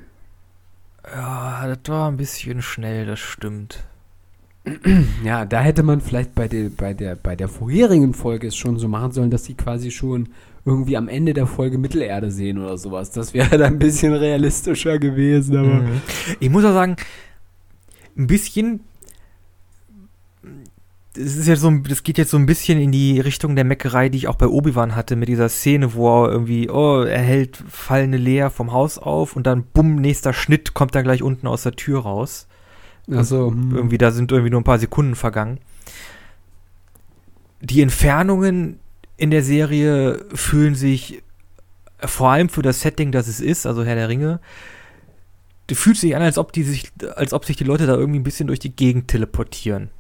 Ja, das war ein bisschen schnell, das stimmt. Ja, da hätte man vielleicht bei der, bei der, bei der vorherigen Folge es schon so machen sollen, dass sie quasi schon irgendwie am Ende der Folge Mittelerde sehen oder sowas. Das wäre dann ein bisschen realistischer gewesen, aber. Mhm. Ich muss auch sagen, ein bisschen. Das, ist jetzt so, das geht jetzt so ein bisschen in die Richtung der Meckerei, die ich auch bei Obi-Wan hatte, mit dieser Szene, wo er irgendwie, oh, er hält fallende Lea vom Haus auf und dann, bumm, nächster Schnitt, kommt er gleich unten aus der Tür raus. Also, hm. Irgendwie, da sind irgendwie nur ein paar Sekunden vergangen. Die Entfernungen in der Serie fühlen sich äh, vor allem für das Setting, das es ist, also Herr der Ringe, fühlt sich an, als ob die sich, als ob sich die Leute da irgendwie ein bisschen durch die Gegend teleportieren.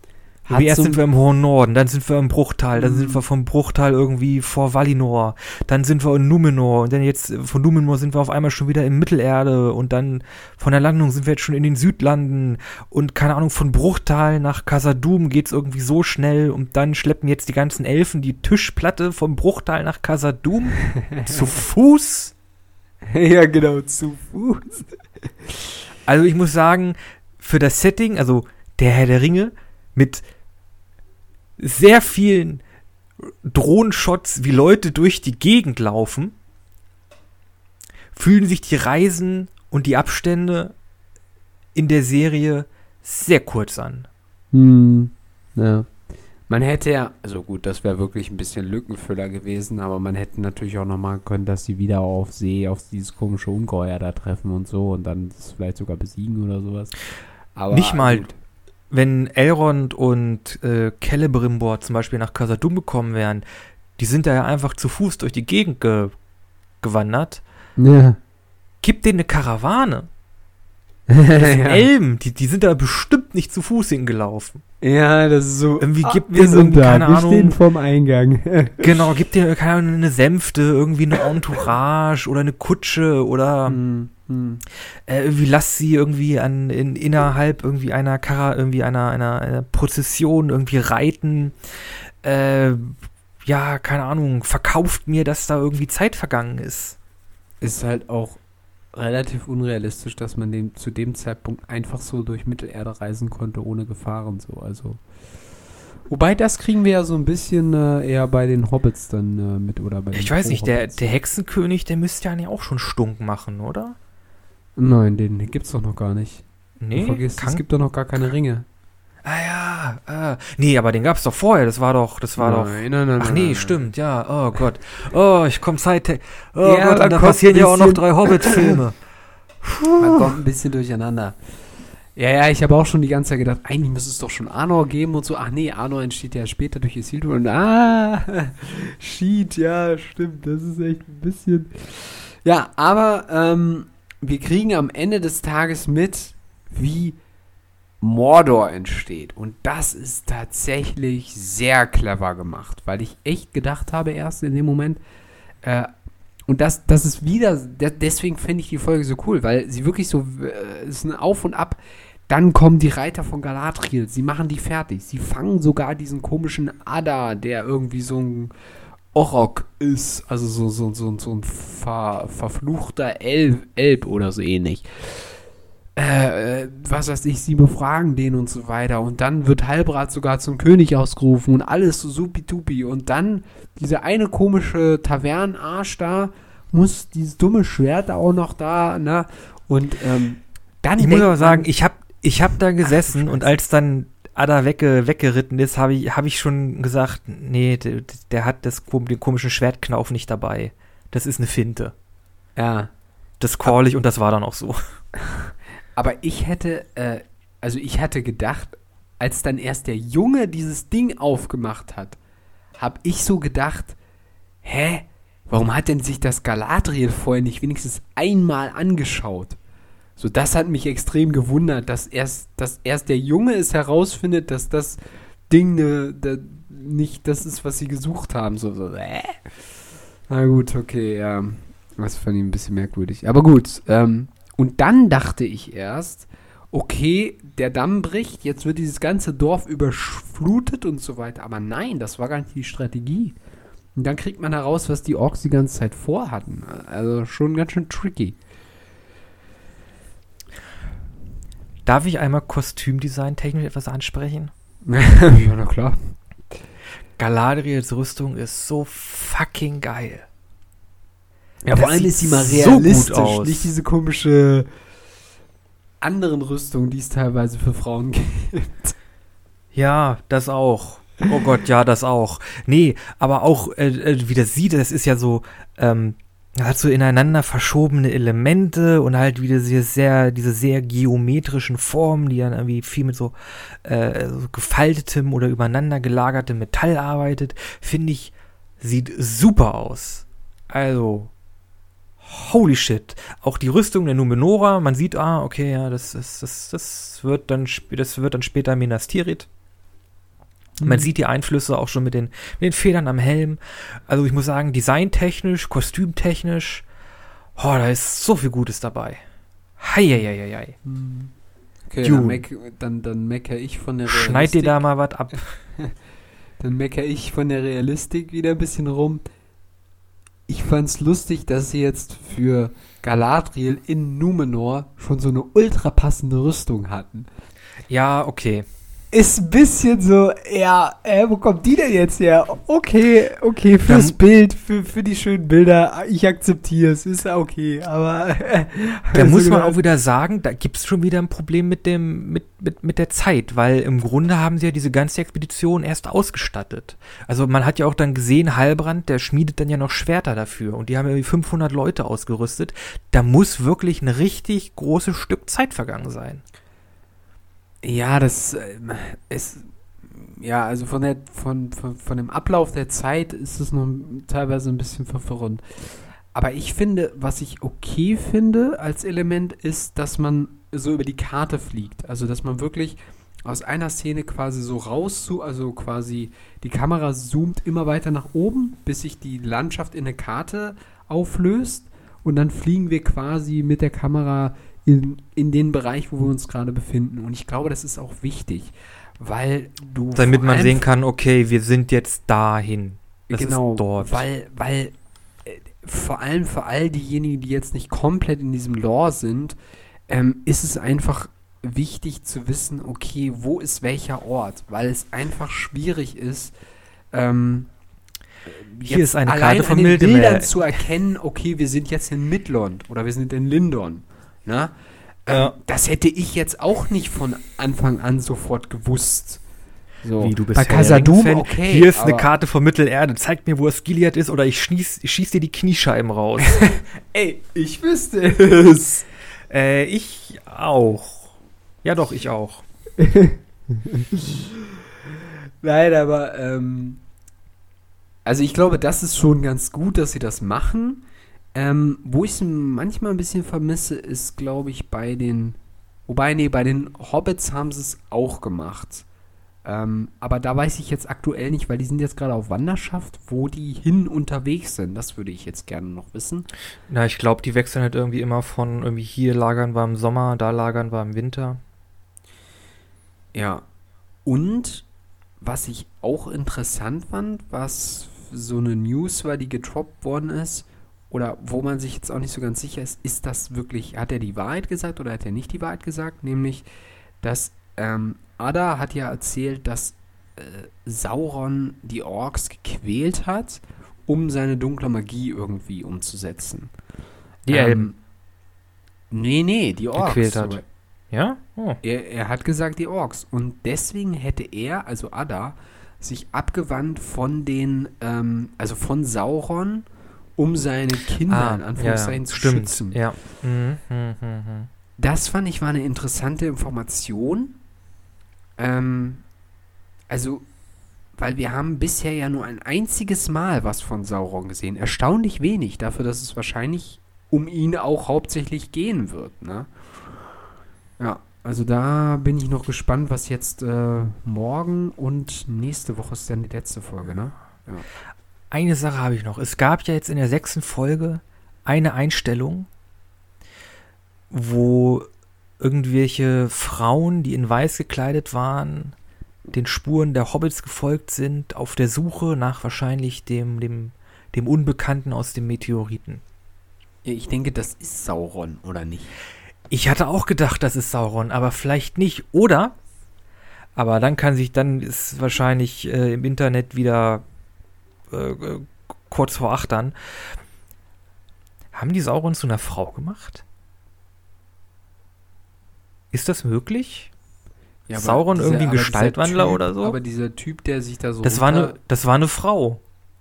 Hat Wie erst so- sind wir im hohen Norden, dann sind wir im Bruchtal, dann Mhm. sind wir vom Bruchtal irgendwie vor Valinor, dann sind wir in Numenor und dann jetzt von Numenor sind wir auf einmal schon wieder in Mittelerde und dann von der Landung sind wir jetzt schon in den Südlanden und keine Ahnung, von Bruchtal nach Casadum geht's irgendwie so schnell und dann schleppen jetzt die ganzen Elfen die Tischplatte vom Bruchtal nach Casadum zu Fuß. ja, genau, zu Fuß. Also ich muss sagen, für das Setting, also der Herr der Ringe mit sehr vielen Drohenshots, wie Leute durch die Gegend laufen, fühlen sich die Reisen und die Abstände in der Serie sehr kurz an. Hm, ja. Man hätte ja, also gut, das wäre wirklich ein bisschen Lückenfüller gewesen, aber man hätte natürlich auch noch machen können, dass sie wieder auf See, auf dieses komische Ungeheuer da treffen und so und dann vielleicht sogar besiegen oder sowas. Aber Nicht mal gut. Wenn Elrond und äh, Celebrimbor zum Beispiel nach Casadum gekommen wären, die sind da ja einfach zu Fuß durch die Gegend ge gewandert. Ja. Gib denen eine Karawane. ja. Elben, die, die sind da bestimmt nicht zu Fuß hingelaufen. ja, das ist so. Irgendwie gibt wir denen sind da, keine wir Ahnung- stehen vorm Eingang. Genau, gib dir keine Ahnung, eine Sänfte, irgendwie eine Entourage oder eine Kutsche oder Hm, hm. äh, irgendwie lass sie irgendwie an in, innerhalb irgendwie einer Kara, irgendwie einer, einer, einer Prozession irgendwie reiten. Äh, ja, keine Ahnung, verkauft mir, dass da irgendwie Zeit vergangen ist. Ist halt auch relativ unrealistisch, dass man dem, zu dem Zeitpunkt einfach so durch Mittelerde reisen konnte, ohne Gefahren so. Also. Wobei, das kriegen wir ja so ein bisschen äh, eher bei den Hobbits dann äh, mit oder bei den Ich weiß nicht, der, der Hexenkönig, der müsste ja auch schon stunk machen, oder? Nein, den gibt's doch noch gar nicht. Nee, kann, es gibt doch noch gar keine Ringe. Ah ja, ah. nee, aber den gab's doch vorher, das war doch, das war doch. nein, nein, nein, Ach nein, nee, nein. stimmt, ja. Oh Gott. Oh, ich komm Zeit. Oh Ja, Gott, da und da kommt passieren ja auch noch drei Hobbit-Filme. Man kommt ein bisschen durcheinander. Ja, ja, ich habe auch schon die ganze Zeit gedacht, eigentlich müsste es doch schon Arnor geben und so. Ach nee, Arnor entsteht ja später durch Isildur und ah, Sheet, ja, stimmt, das ist echt ein bisschen. Ja, aber ähm, wir kriegen am Ende des Tages mit, wie Mordor entsteht. Und das ist tatsächlich sehr clever gemacht, weil ich echt gedacht habe erst in dem Moment, Äh, und das, das ist wieder, de deswegen finde ich die Folge so cool, weil sie wirklich so, äh, es ist ein Auf und Ab. Dann kommen die Reiter von Galadriel, sie machen die fertig. Sie fangen sogar diesen komischen Ada, der irgendwie so ein Orok ist, also so, so, so, so ein ver, verfluchter Elb, Elb oder so ähnlich. Äh, äh, was weiß ich, sie befragen den und so weiter. Und dann wird Halbrad sogar zum König ausgerufen und alles so supi-tupi. Und dann dieser eine komische Tavernenarsch da muss dieses dumme Schwert auch noch da, ne? Und ähm, dann. Ich muss aber sagen, ich habe ich hab da gesessen Ach, und als dann Ada wegge, weggeritten ist, habe ich, hab ich schon gesagt, nee, der, der hat das, den komischen Schwertknauf nicht dabei. Das ist eine Finte. Ja. Das call ich und das war dann auch so. Aber ich hätte, äh, also ich hatte gedacht, als dann erst der Junge dieses Ding aufgemacht hat, habe ich so gedacht, hä, warum hat denn sich das Galadriel vorher nicht wenigstens einmal angeschaut? So, das hat mich extrem gewundert, dass erst, dass erst der Junge es herausfindet, dass das Ding ne, ne, nicht das ist, was sie gesucht haben. So, so äh. Na gut, okay, ja. Das fand ich ein bisschen merkwürdig. Aber gut, ähm, und dann dachte ich erst, okay, der Damm bricht, jetzt wird dieses ganze Dorf überflutet und so weiter. Aber nein, das war gar nicht die Strategie. Und dann kriegt man heraus, was die Orks die ganze Zeit vorhatten. Also schon ganz schön tricky. Darf ich einmal Kostümdesign technisch etwas ansprechen? ja, na klar. Galadriels Rüstung ist so fucking geil. Ja, das vor allem ist sie mal realistisch, so nicht diese komische anderen Rüstung, die es teilweise für Frauen gibt. Ja, das auch. Oh Gott, ja, das auch. Nee, aber auch, äh, äh wie das sieht, das ist ja so, ähm, hat so ineinander verschobene Elemente und halt wieder diese sehr, diese sehr geometrischen Formen, die dann irgendwie viel mit so, äh, so gefaltetem oder übereinander gelagertem Metall arbeitet, finde ich, sieht super aus. Also, holy shit. Auch die Rüstung der Numenora, man sieht, ah, okay, ja, das, das, das, das wird dann, das wird dann später Minas Tirith. Man mhm. sieht die Einflüsse auch schon mit den, mit den Federn am Helm. Also ich muss sagen, designtechnisch, kostümtechnisch, oh, da ist so viel Gutes dabei. Heieieiei. Mhm. Okay, dann, meck, dann, dann meckere ich von der Realistik. Schneid dir da mal was ab. dann meckere ich von der Realistik wieder ein bisschen rum. Ich fand's lustig, dass sie jetzt für Galadriel in Numenor schon so eine ultra passende Rüstung hatten. Ja, okay ist ein bisschen so, ja, äh, wo kommt die denn jetzt her? Okay, okay, fürs Dann, Bild, für, für die schönen Bilder, ich akzeptiere es, ist okay, aber. Äh, da muss man auch wieder sagen, da gibt es schon wieder ein Problem mit, dem, mit, mit, mit der Zeit, weil im Grunde haben sie ja diese ganze Expedition erst ausgestattet. Also man hat ja auch dann gesehen, Heilbrand, der schmiedet dann ja noch Schwerter dafür und die haben ja 500 Leute ausgerüstet. Da muss wirklich ein richtig großes Stück Zeit vergangen sein. Ja, das äh, ist ja, also von der von, von, von dem Ablauf der Zeit ist es noch teilweise ein bisschen verwirrend. Aber ich finde, was ich okay finde als Element ist, dass man so über die Karte fliegt. Also, dass man wirklich aus einer Szene quasi so raus, also quasi die Kamera zoomt immer weiter nach oben, bis sich die Landschaft in eine Karte auflöst und dann fliegen wir quasi mit der Kamera in, in den Bereich, wo wir uns gerade befinden. Und ich glaube, das ist auch wichtig, weil du. Damit man sehen kann, okay, wir sind jetzt dahin. Das genau, dort. Weil, weil äh, vor allem für all diejenigen, die jetzt nicht komplett in diesem Lore sind, ähm, ist es einfach wichtig zu wissen, okay, wo ist welcher Ort, weil es einfach schwierig ist, ähm, hier ist eine Karte von Bildern zu erkennen, okay, wir sind jetzt in Midland oder wir sind in Lindon. Ne? Ja. Ähm, das hätte ich jetzt auch nicht von Anfang an sofort gewusst. So. Wie, du bist Bei Casadum, okay. Hier ist eine Karte von Mittelerde. Zeig mir, wo es Gilead ist oder ich schieß, ich schieß dir die Kniescheiben raus. Ey, ich wüsste es. äh, ich auch. Ja doch, ich auch. Nein, aber ähm, also ich glaube, das ist schon ganz gut, dass sie das machen. Ähm, wo ich es manchmal ein bisschen vermisse, ist, glaube ich, bei den. Wobei, nee, bei den Hobbits haben sie es auch gemacht. Ähm, aber da weiß ich jetzt aktuell nicht, weil die sind jetzt gerade auf Wanderschaft, wo die hin unterwegs sind. Das würde ich jetzt gerne noch wissen. Na, ich glaube, die wechseln halt irgendwie immer von irgendwie hier lagern wir im Sommer, da lagern wir im Winter. Ja. Und was ich auch interessant fand, was so eine News war, die getroppt worden ist, oder wo man sich jetzt auch nicht so ganz sicher ist, ist das wirklich, hat er die Wahrheit gesagt oder hat er nicht die Wahrheit gesagt? Nämlich, dass ähm, Ada hat ja erzählt, dass äh, Sauron die Orks gequält hat, um seine dunkle Magie irgendwie umzusetzen. Die Elben. Nee, nee, die Orks. Gequält hat. So, Ja? Oh. er, er hat gesagt, die Orks. Und deswegen hätte er, also Ada, sich abgewandt von den, ähm, also von Sauron, um seine Kinder in Anführungszeichen zu Ah, stimmt. schützen. Ja. Mhm, mhm, mhm. Das fand ich war eine interessante Information. Ähm, also, weil wir haben bisher ja nur ein einziges Mal was von Sauron gesehen. Erstaunlich wenig, dafür, dass es wahrscheinlich um ihn auch hauptsächlich gehen wird, ne? Ja, also da bin ich noch gespannt, was jetzt äh, morgen und nächste Woche ist dann die letzte Folge, ne? Eine Sache habe ich noch. Es gab ja jetzt in der sechsten Folge eine Einstellung, wo irgendwelche Frauen, die in weiß gekleidet waren, den Spuren der Hobbits gefolgt sind, auf der Suche nach wahrscheinlich dem, dem, dem Unbekannten aus dem Meteoriten. Ja, Ich denke, das ist Sauron, oder nicht? Ich hatte auch gedacht, das ist Sauron, aber vielleicht nicht. Oder? Aber dann kann sich, dann ist wahrscheinlich äh, im Internet wieder äh, kurz vor acht dann. Haben die Sauron zu einer Frau gemacht? Ist das möglich? aber Sauron irgendwie ein Gestaltwandler Typ- oder so? Aber dieser Typ, der sich da so Das war, eine, das war eine Frau.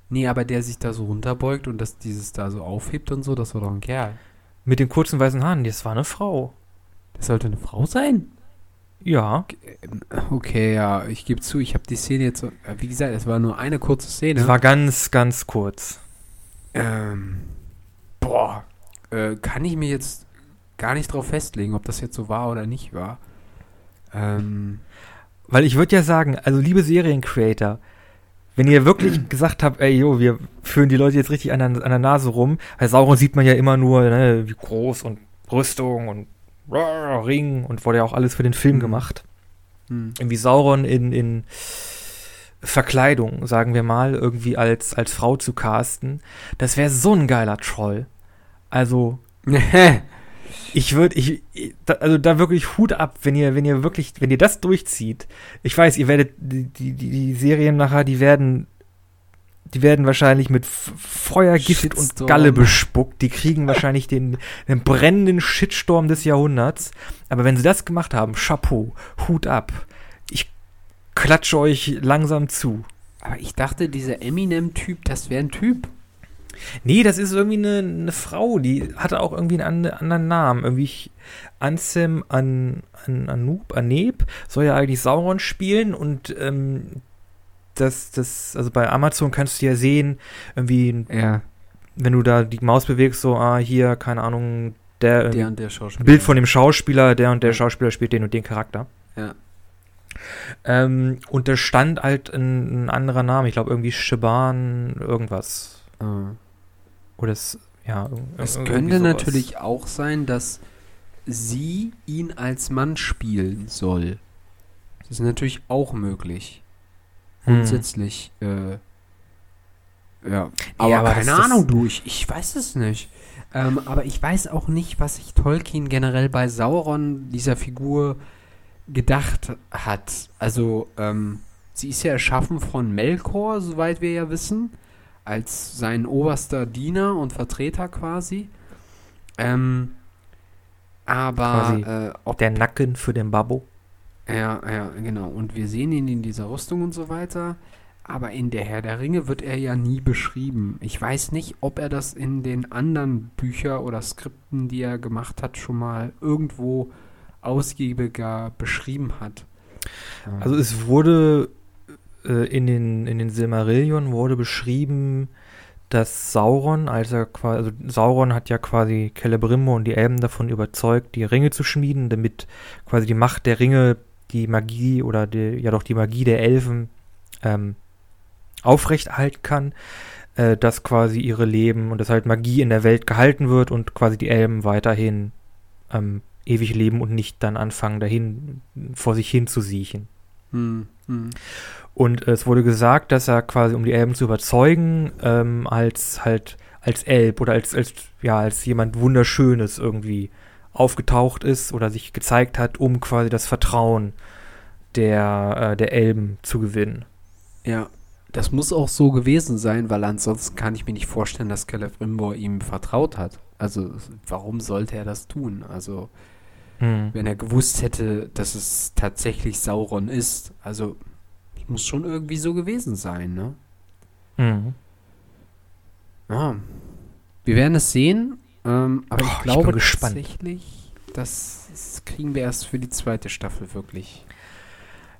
Nee, aber der sich da so runterbeugt und das dieses da so aufhebt und so, das war doch ein Kerl. Mit den kurzen weißen Haaren. Das war eine Frau. Das sollte eine Frau sein? Ja. Okay, ja, ich gebe zu, ich habe die Szene jetzt, so, äh, wie gesagt, es war nur eine kurze Szene. Das war ganz, ganz kurz. ähm, boah, äh, kann ich mir jetzt gar nicht drauf festlegen, ob das jetzt so war oder nicht war. Ähm, Weil ich würde ja sagen, also liebe Seriencreator, wenn ihr wirklich gesagt habt, ey, jo, wir führen die Leute jetzt richtig an der, an der Nase rum, bei Sauron sieht man ja immer nur, ne, wie groß und Rüstung und Ring und wurde ja auch alles für den Film Mhm. gemacht. hm. Irgendwie Sauron in, in Verkleidung, sagen wir mal, irgendwie als, als Frau zu casten, das wäre so ein geiler Troll. Also, ich würde, ich, also da wirklich Hut ab, wenn ihr, wenn ihr wirklich, wenn ihr das durchzieht. Ich weiß, ihr werdet, die, die die Serien nachher, die werden, die werden wahrscheinlich mit Feuergift und Shitstorm. Galle bespuckt. Die kriegen wahrscheinlich den, den brennenden Shitstorm des Jahrhunderts. Aber wenn sie das gemacht haben, Chapeau, Hut ab. Ich klatsche euch langsam zu. Aber ich dachte, dieser Eminem-Typ, das wäre ein Typ. Nee, das ist irgendwie eine, eine Frau, die hatte auch irgendwie einen an- anderen Namen. Irgendwie Ansem An, An, Anub, Aneb soll ja eigentlich Sauron spielen und ähm, das, das, also bei Amazon kannst du ja sehen, irgendwie, Ja, wenn du da die Maus bewegst, so, ah, hier, keine Ahnung, der, ähm, der und der Schauspieler. Bild von dem Schauspieler, der und der Schauspieler spielt den und den Charakter. Ja. Ähm, und da stand halt ein, ein anderer Name, ich glaube irgendwie Shiban irgendwas. Ah. Oder es, ja, Es könnte sowas. natürlich auch sein, dass sie ihn als Mann spielen soll. Das ist natürlich auch möglich. Hm. Grundsätzlich, äh, ja. Aber, Ja, aber keine Ahnung, du, ich, ich weiß es nicht. Ähm, aber ich weiß auch nicht, was sich Tolkien generell bei Sauron, dieser Figur, gedacht hat. Also, ähm, sie ist ja erschaffen von Melkor, soweit wir ja wissen, als sein oberster Diener und Vertreter quasi. Ähm, aber Quasi äh, Der Nacken für den Babbo. Ja, ja, genau. Und wir sehen ihn in dieser Rüstung und so weiter. Aber in der Herr der Ringe wird er ja nie beschrieben. Ich weiß nicht, ob er das in den anderen Büchern oder Skripten, die er gemacht hat, schon mal irgendwo ausgiebiger beschrieben hat. Also es wurde äh, in den, in den Silmarillion wurde beschrieben, dass Sauron, als er quasi, also Sauron hat ja quasi Celebrimbor und die Elben davon überzeugt, die Ringe zu schmieden, damit quasi die Macht der Ringe die Magie oder die, ja doch die Magie der Elfen ähm, aufrechterhalten kann, äh, dass quasi ihre Leben und dass halt Magie in der Welt gehalten wird und quasi die Elben weiterhin ähm, ewig leben und nicht dann anfangen, dahin vor sich hin zu siechen. Hm, hm. Und es wurde gesagt, dass er quasi, um die Elben zu überzeugen, ähm, als halt als Elb oder als, als, ja, als jemand Wunderschönes irgendwie aufgetaucht ist oder sich gezeigt hat, um quasi das Vertrauen der, äh, der Elben zu gewinnen. Ja, das muss auch so gewesen sein, weil ansonsten kann ich mir nicht vorstellen, dass Celebrimbor ihm vertraut hat. Also, warum sollte er das tun? Also, hm. wenn er gewusst hätte, dass es tatsächlich Sauron ist. Also, muss schon irgendwie so gewesen sein, ne? Hm. Ja. Wir werden es sehen, ähm, aber oh, ich glaube ich tatsächlich, das, das kriegen wir erst für die zweite Staffel wirklich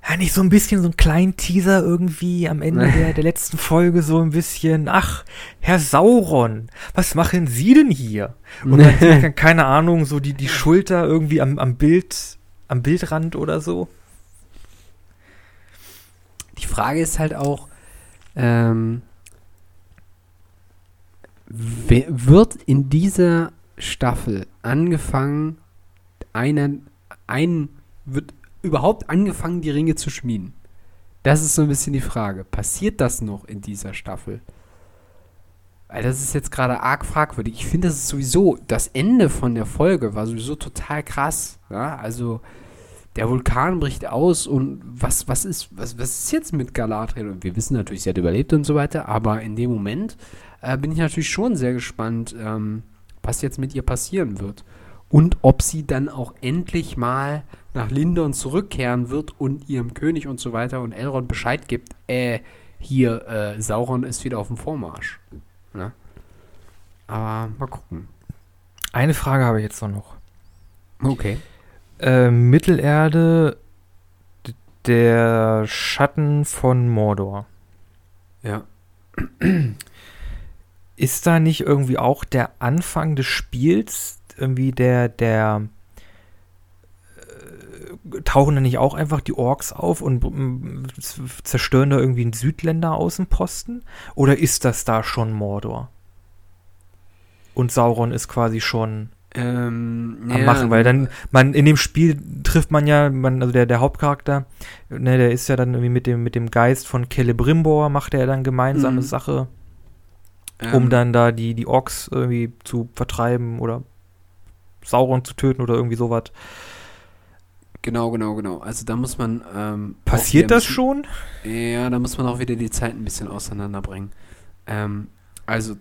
ja, nicht so ein bisschen so ein kleinen Teaser irgendwie am Ende der, der letzten Folge so ein bisschen, ach, Herr Sauron, was machen Sie denn hier? Und dann sieht man, keine Ahnung, so die, die Schulter irgendwie am, am Bild, am Bildrand oder so. Die Frage ist halt auch, ähm, wird in dieser Staffel angefangen, einen, ein, wird überhaupt angefangen, die Ringe zu schmieden? Das ist so ein bisschen die Frage. Passiert das noch in dieser Staffel? Weil das ist jetzt gerade arg fragwürdig. Ich finde, das ist sowieso, das Ende von der Folge war sowieso total krass. Ja? Also, der Vulkan bricht aus und was, was, ist, was, was ist jetzt mit Galadriel? Und wir wissen natürlich, sie hat überlebt und so weiter, aber in dem Moment äh, bin ich natürlich schon sehr gespannt, ähm, was jetzt mit ihr passieren wird. Und ob sie dann auch endlich mal nach Lindon zurückkehren wird und ihrem König und so weiter und Elrond Bescheid gibt, äh, hier, äh, Sauron ist wieder auf dem Vormarsch. Ne? Aber mal gucken. Eine Frage habe ich jetzt noch. Okay. Äh, Mittelerde, der Schatten von Mordor. Ja. Ist da nicht irgendwie auch der Anfang des Spiels irgendwie der, der tauchen da nicht auch einfach die Orks auf und zerstören da irgendwie einen Südländer Außenposten? Oder ist das da schon Mordor? Und Sauron ist quasi schon ähm, am ja, Machen, weil dann, man, in dem Spiel trifft man ja, man, also der, der Hauptcharakter, ne, der ist ja dann irgendwie mit dem, mit dem Geist von Celebrimbor, macht er dann gemeinsame mhm. Sache, um ähm. dann da die, die Orks irgendwie zu vertreiben oder Sauron zu töten oder irgendwie sowas. Genau, genau, genau. Also da muss man. Ähm, Passiert das bisschen, schon? Ja, da muss man auch wieder die Zeit ein bisschen auseinanderbringen. Ähm, also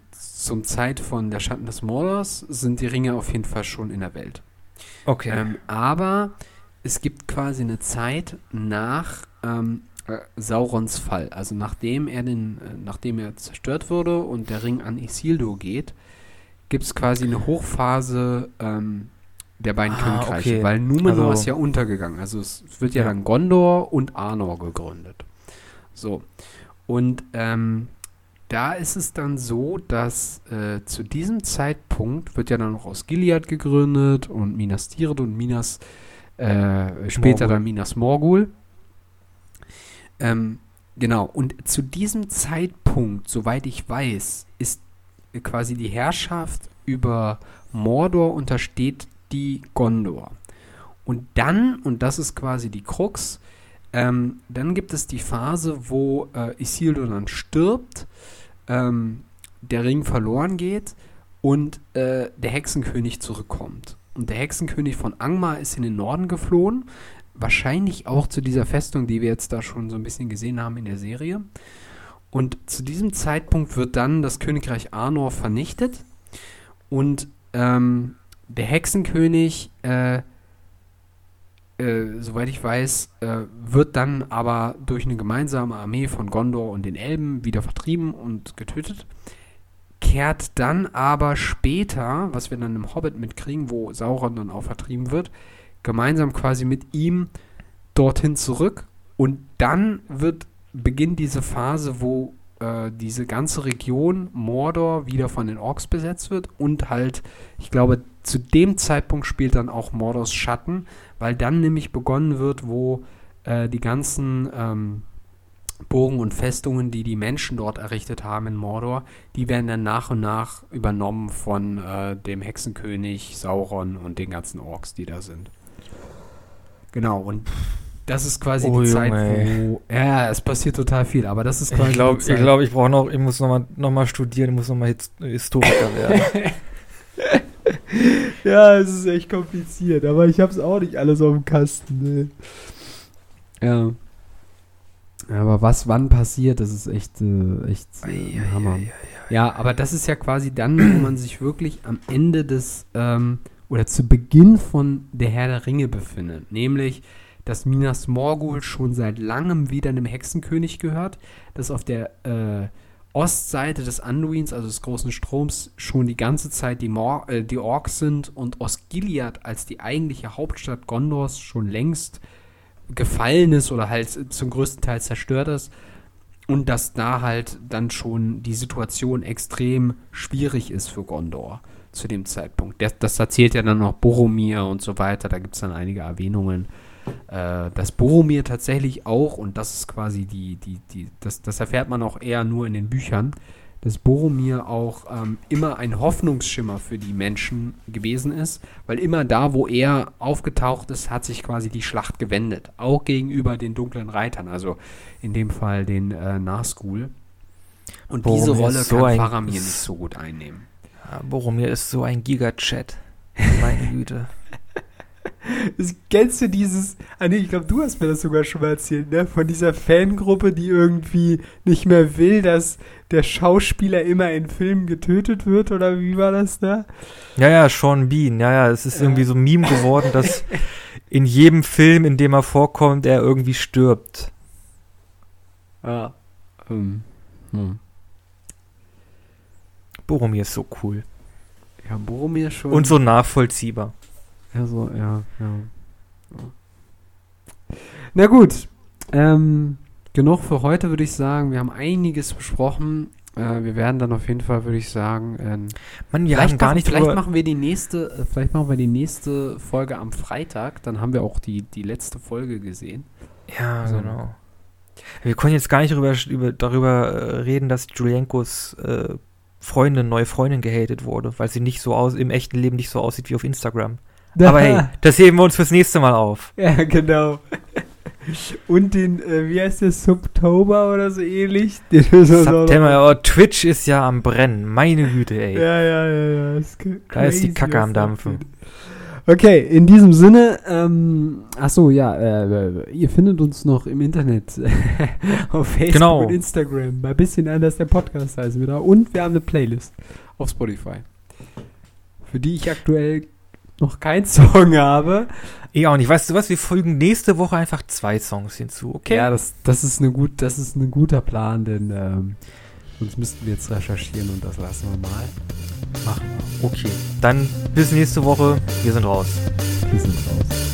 zum Zeit von der Schatten des Mordors sind die Ringe auf jeden Fall schon in der Welt. Okay. Ähm, aber es gibt quasi eine Zeit nach ähm, äh, Saurons Fall. Also nachdem er den, äh, nachdem er zerstört wurde und der Ring an Isildur geht, gibt es quasi eine Hochphase ähm, der beiden ah, Königreiche, okay. weil Numenor also, ist ja untergegangen. Also es wird ja, ja, dann Gondor und Arnor gegründet. So. Und ähm, da ist es dann so, dass äh, zu diesem Zeitpunkt wird ja dann noch aus Gilead gegründet und Minas Tirith und Minas äh, später Morgul. dann Minas Morgul. Ähm, genau, und zu diesem Zeitpunkt, soweit ich weiß, ist quasi die Herrschaft über Mordor untersteht die Gondor. Und dann, und das ist quasi die Krux, ähm, dann gibt es die Phase, wo äh, Isildur dann stirbt, ähm, der Ring verloren geht und äh, der Hexenkönig zurückkommt. Und der Hexenkönig von Angmar ist in den Norden geflohen, wahrscheinlich auch zu dieser Festung, die wir jetzt da schon so ein bisschen gesehen haben in der Serie. Und zu diesem Zeitpunkt wird dann das Königreich Arnor vernichtet und ähm, der Hexenkönig, äh, äh, soweit ich weiß, äh, wird dann aber durch eine gemeinsame Armee von Gondor und den Elben wieder vertrieben und getötet. Kehrt dann aber später, was wir dann im Hobbit mitkriegen, wo Sauron dann auch vertrieben wird, gemeinsam quasi mit ihm dorthin zurück. Und dann wird beginnt diese Phase, wo äh, diese ganze Region Mordor wieder von den Orks besetzt wird und halt, ich glaube, zu dem Zeitpunkt spielt dann auch Mordors Schatten, weil dann nämlich begonnen wird, wo äh, die ganzen ähm, Burgen und Festungen, die die Menschen dort errichtet haben in Mordor, die werden dann nach und nach übernommen von äh, dem Hexenkönig Sauron und den ganzen Orks, die da sind. Genau, und das ist quasi Oh, die Zeit, Junge, wo. Ja, es passiert total viel, aber das ist quasi Ich glaube, ich, glaub, ich brauche noch, ich muss nochmal noch mal studieren, ich muss nochmal Historiker werden. ja, es ist echt kompliziert, aber ich habe es auch nicht alles auf dem Kasten. Ne? Ja. Aber was wann passiert, das ist echt, äh, echt äh, ein Hammer. Ja, aber das ist ja quasi dann, wo man sich wirklich am Ende des ähm, oder zu Beginn von der Herr der Ringe befindet. Nämlich, dass Minas Morgul schon seit langem wieder einem Hexenkönig gehört, dass auf der äh, Ostseite des Anduins, also des großen Stroms, schon die ganze Zeit die, Mor äh, die Orks sind und Osgiliath als die eigentliche Hauptstadt Gondors schon längst gefallen ist oder halt zum größten Teil zerstört ist. Und dass da halt dann schon die Situation extrem schwierig ist für Gondor zu dem Zeitpunkt. Das, das erzählt ja dann noch Boromir und so weiter. Da gibt es dann einige Erwähnungen. Äh, dass Boromir tatsächlich auch, und das ist quasi die, die, die, das, das erfährt man auch eher nur in den Büchern, dass Boromir auch ähm, immer ein Hoffnungsschimmer für die Menschen gewesen ist, weil immer da, wo er aufgetaucht ist, hat sich quasi die Schlacht gewendet. Auch gegenüber den dunklen Reitern, also in dem Fall den äh, Nazgul. Und diese Boromir Rolle ist so kann Faramir nicht so gut einnehmen. Ja, Boromir ist so ein Gigachat. Meine Güte. Kennst du dieses, ah nee, ich glaube, du hast mir das sogar schon mal erzählt, ne? Von dieser Fangruppe, die irgendwie nicht mehr will, dass der Schauspieler immer in Filmen getötet wird, oder wie war das da? Ja, ja, Sean Bean. Ja, ja, es ist irgendwie so ein Meme geworden, dass in jedem Film, in dem er vorkommt, er irgendwie stirbt. Ja. Ähm, hm. Boromir ist so cool. Ja, Boromir schon. Und so nachvollziehbar. Ja, so, ja, ja. Na gut. Ähm, genug für heute, würde ich sagen. Wir haben einiges besprochen. Äh, wir werden dann auf jeden Fall, würde ich sagen, ähm, Mann, wir vielleicht, gar machen, nicht vielleicht machen wir die nächste, äh, vielleicht machen wir die nächste Folge am Freitag. Dann haben wir auch die, die letzte Folge gesehen. Ja, So. genau. Wir können jetzt gar nicht darüber, über, darüber äh, reden, dass Julienkos äh, Freundin, neue Freundin gehatet wurde, weil sie nicht so aus, im echten Leben nicht so aussieht wie auf Instagram. Aber hey, das heben wir uns fürs nächste Mal auf. Ja, genau. Und den, äh, wie heißt der, Subtober oder so ähnlich? Den September, oh, Twitch ist ja am Brennen. Meine Güte, ey. Ja, ja, ja, ja. Ist Da ist die Kacke am Dampfen. Okay, in diesem Sinne, ähm, ach so, ja, äh, ihr findet uns noch im Internet auf Facebook Genau. und Instagram. Bei bisschen anders der Podcast heißen wir da. Und wir haben eine Playlist auf Spotify, für die ich aktuell noch keinen Song habe. Ich auch nicht. Weißt du was? Wir folgen nächste Woche einfach zwei Songs hinzu, okay? Ja, das, das ist eine gut, das ist ein guter Plan, denn ähm, sonst müssten wir jetzt recherchieren und das lassen wir mal. Machen wir. Okay. Dann bis nächste Woche. Wir sind raus. Wir sind raus.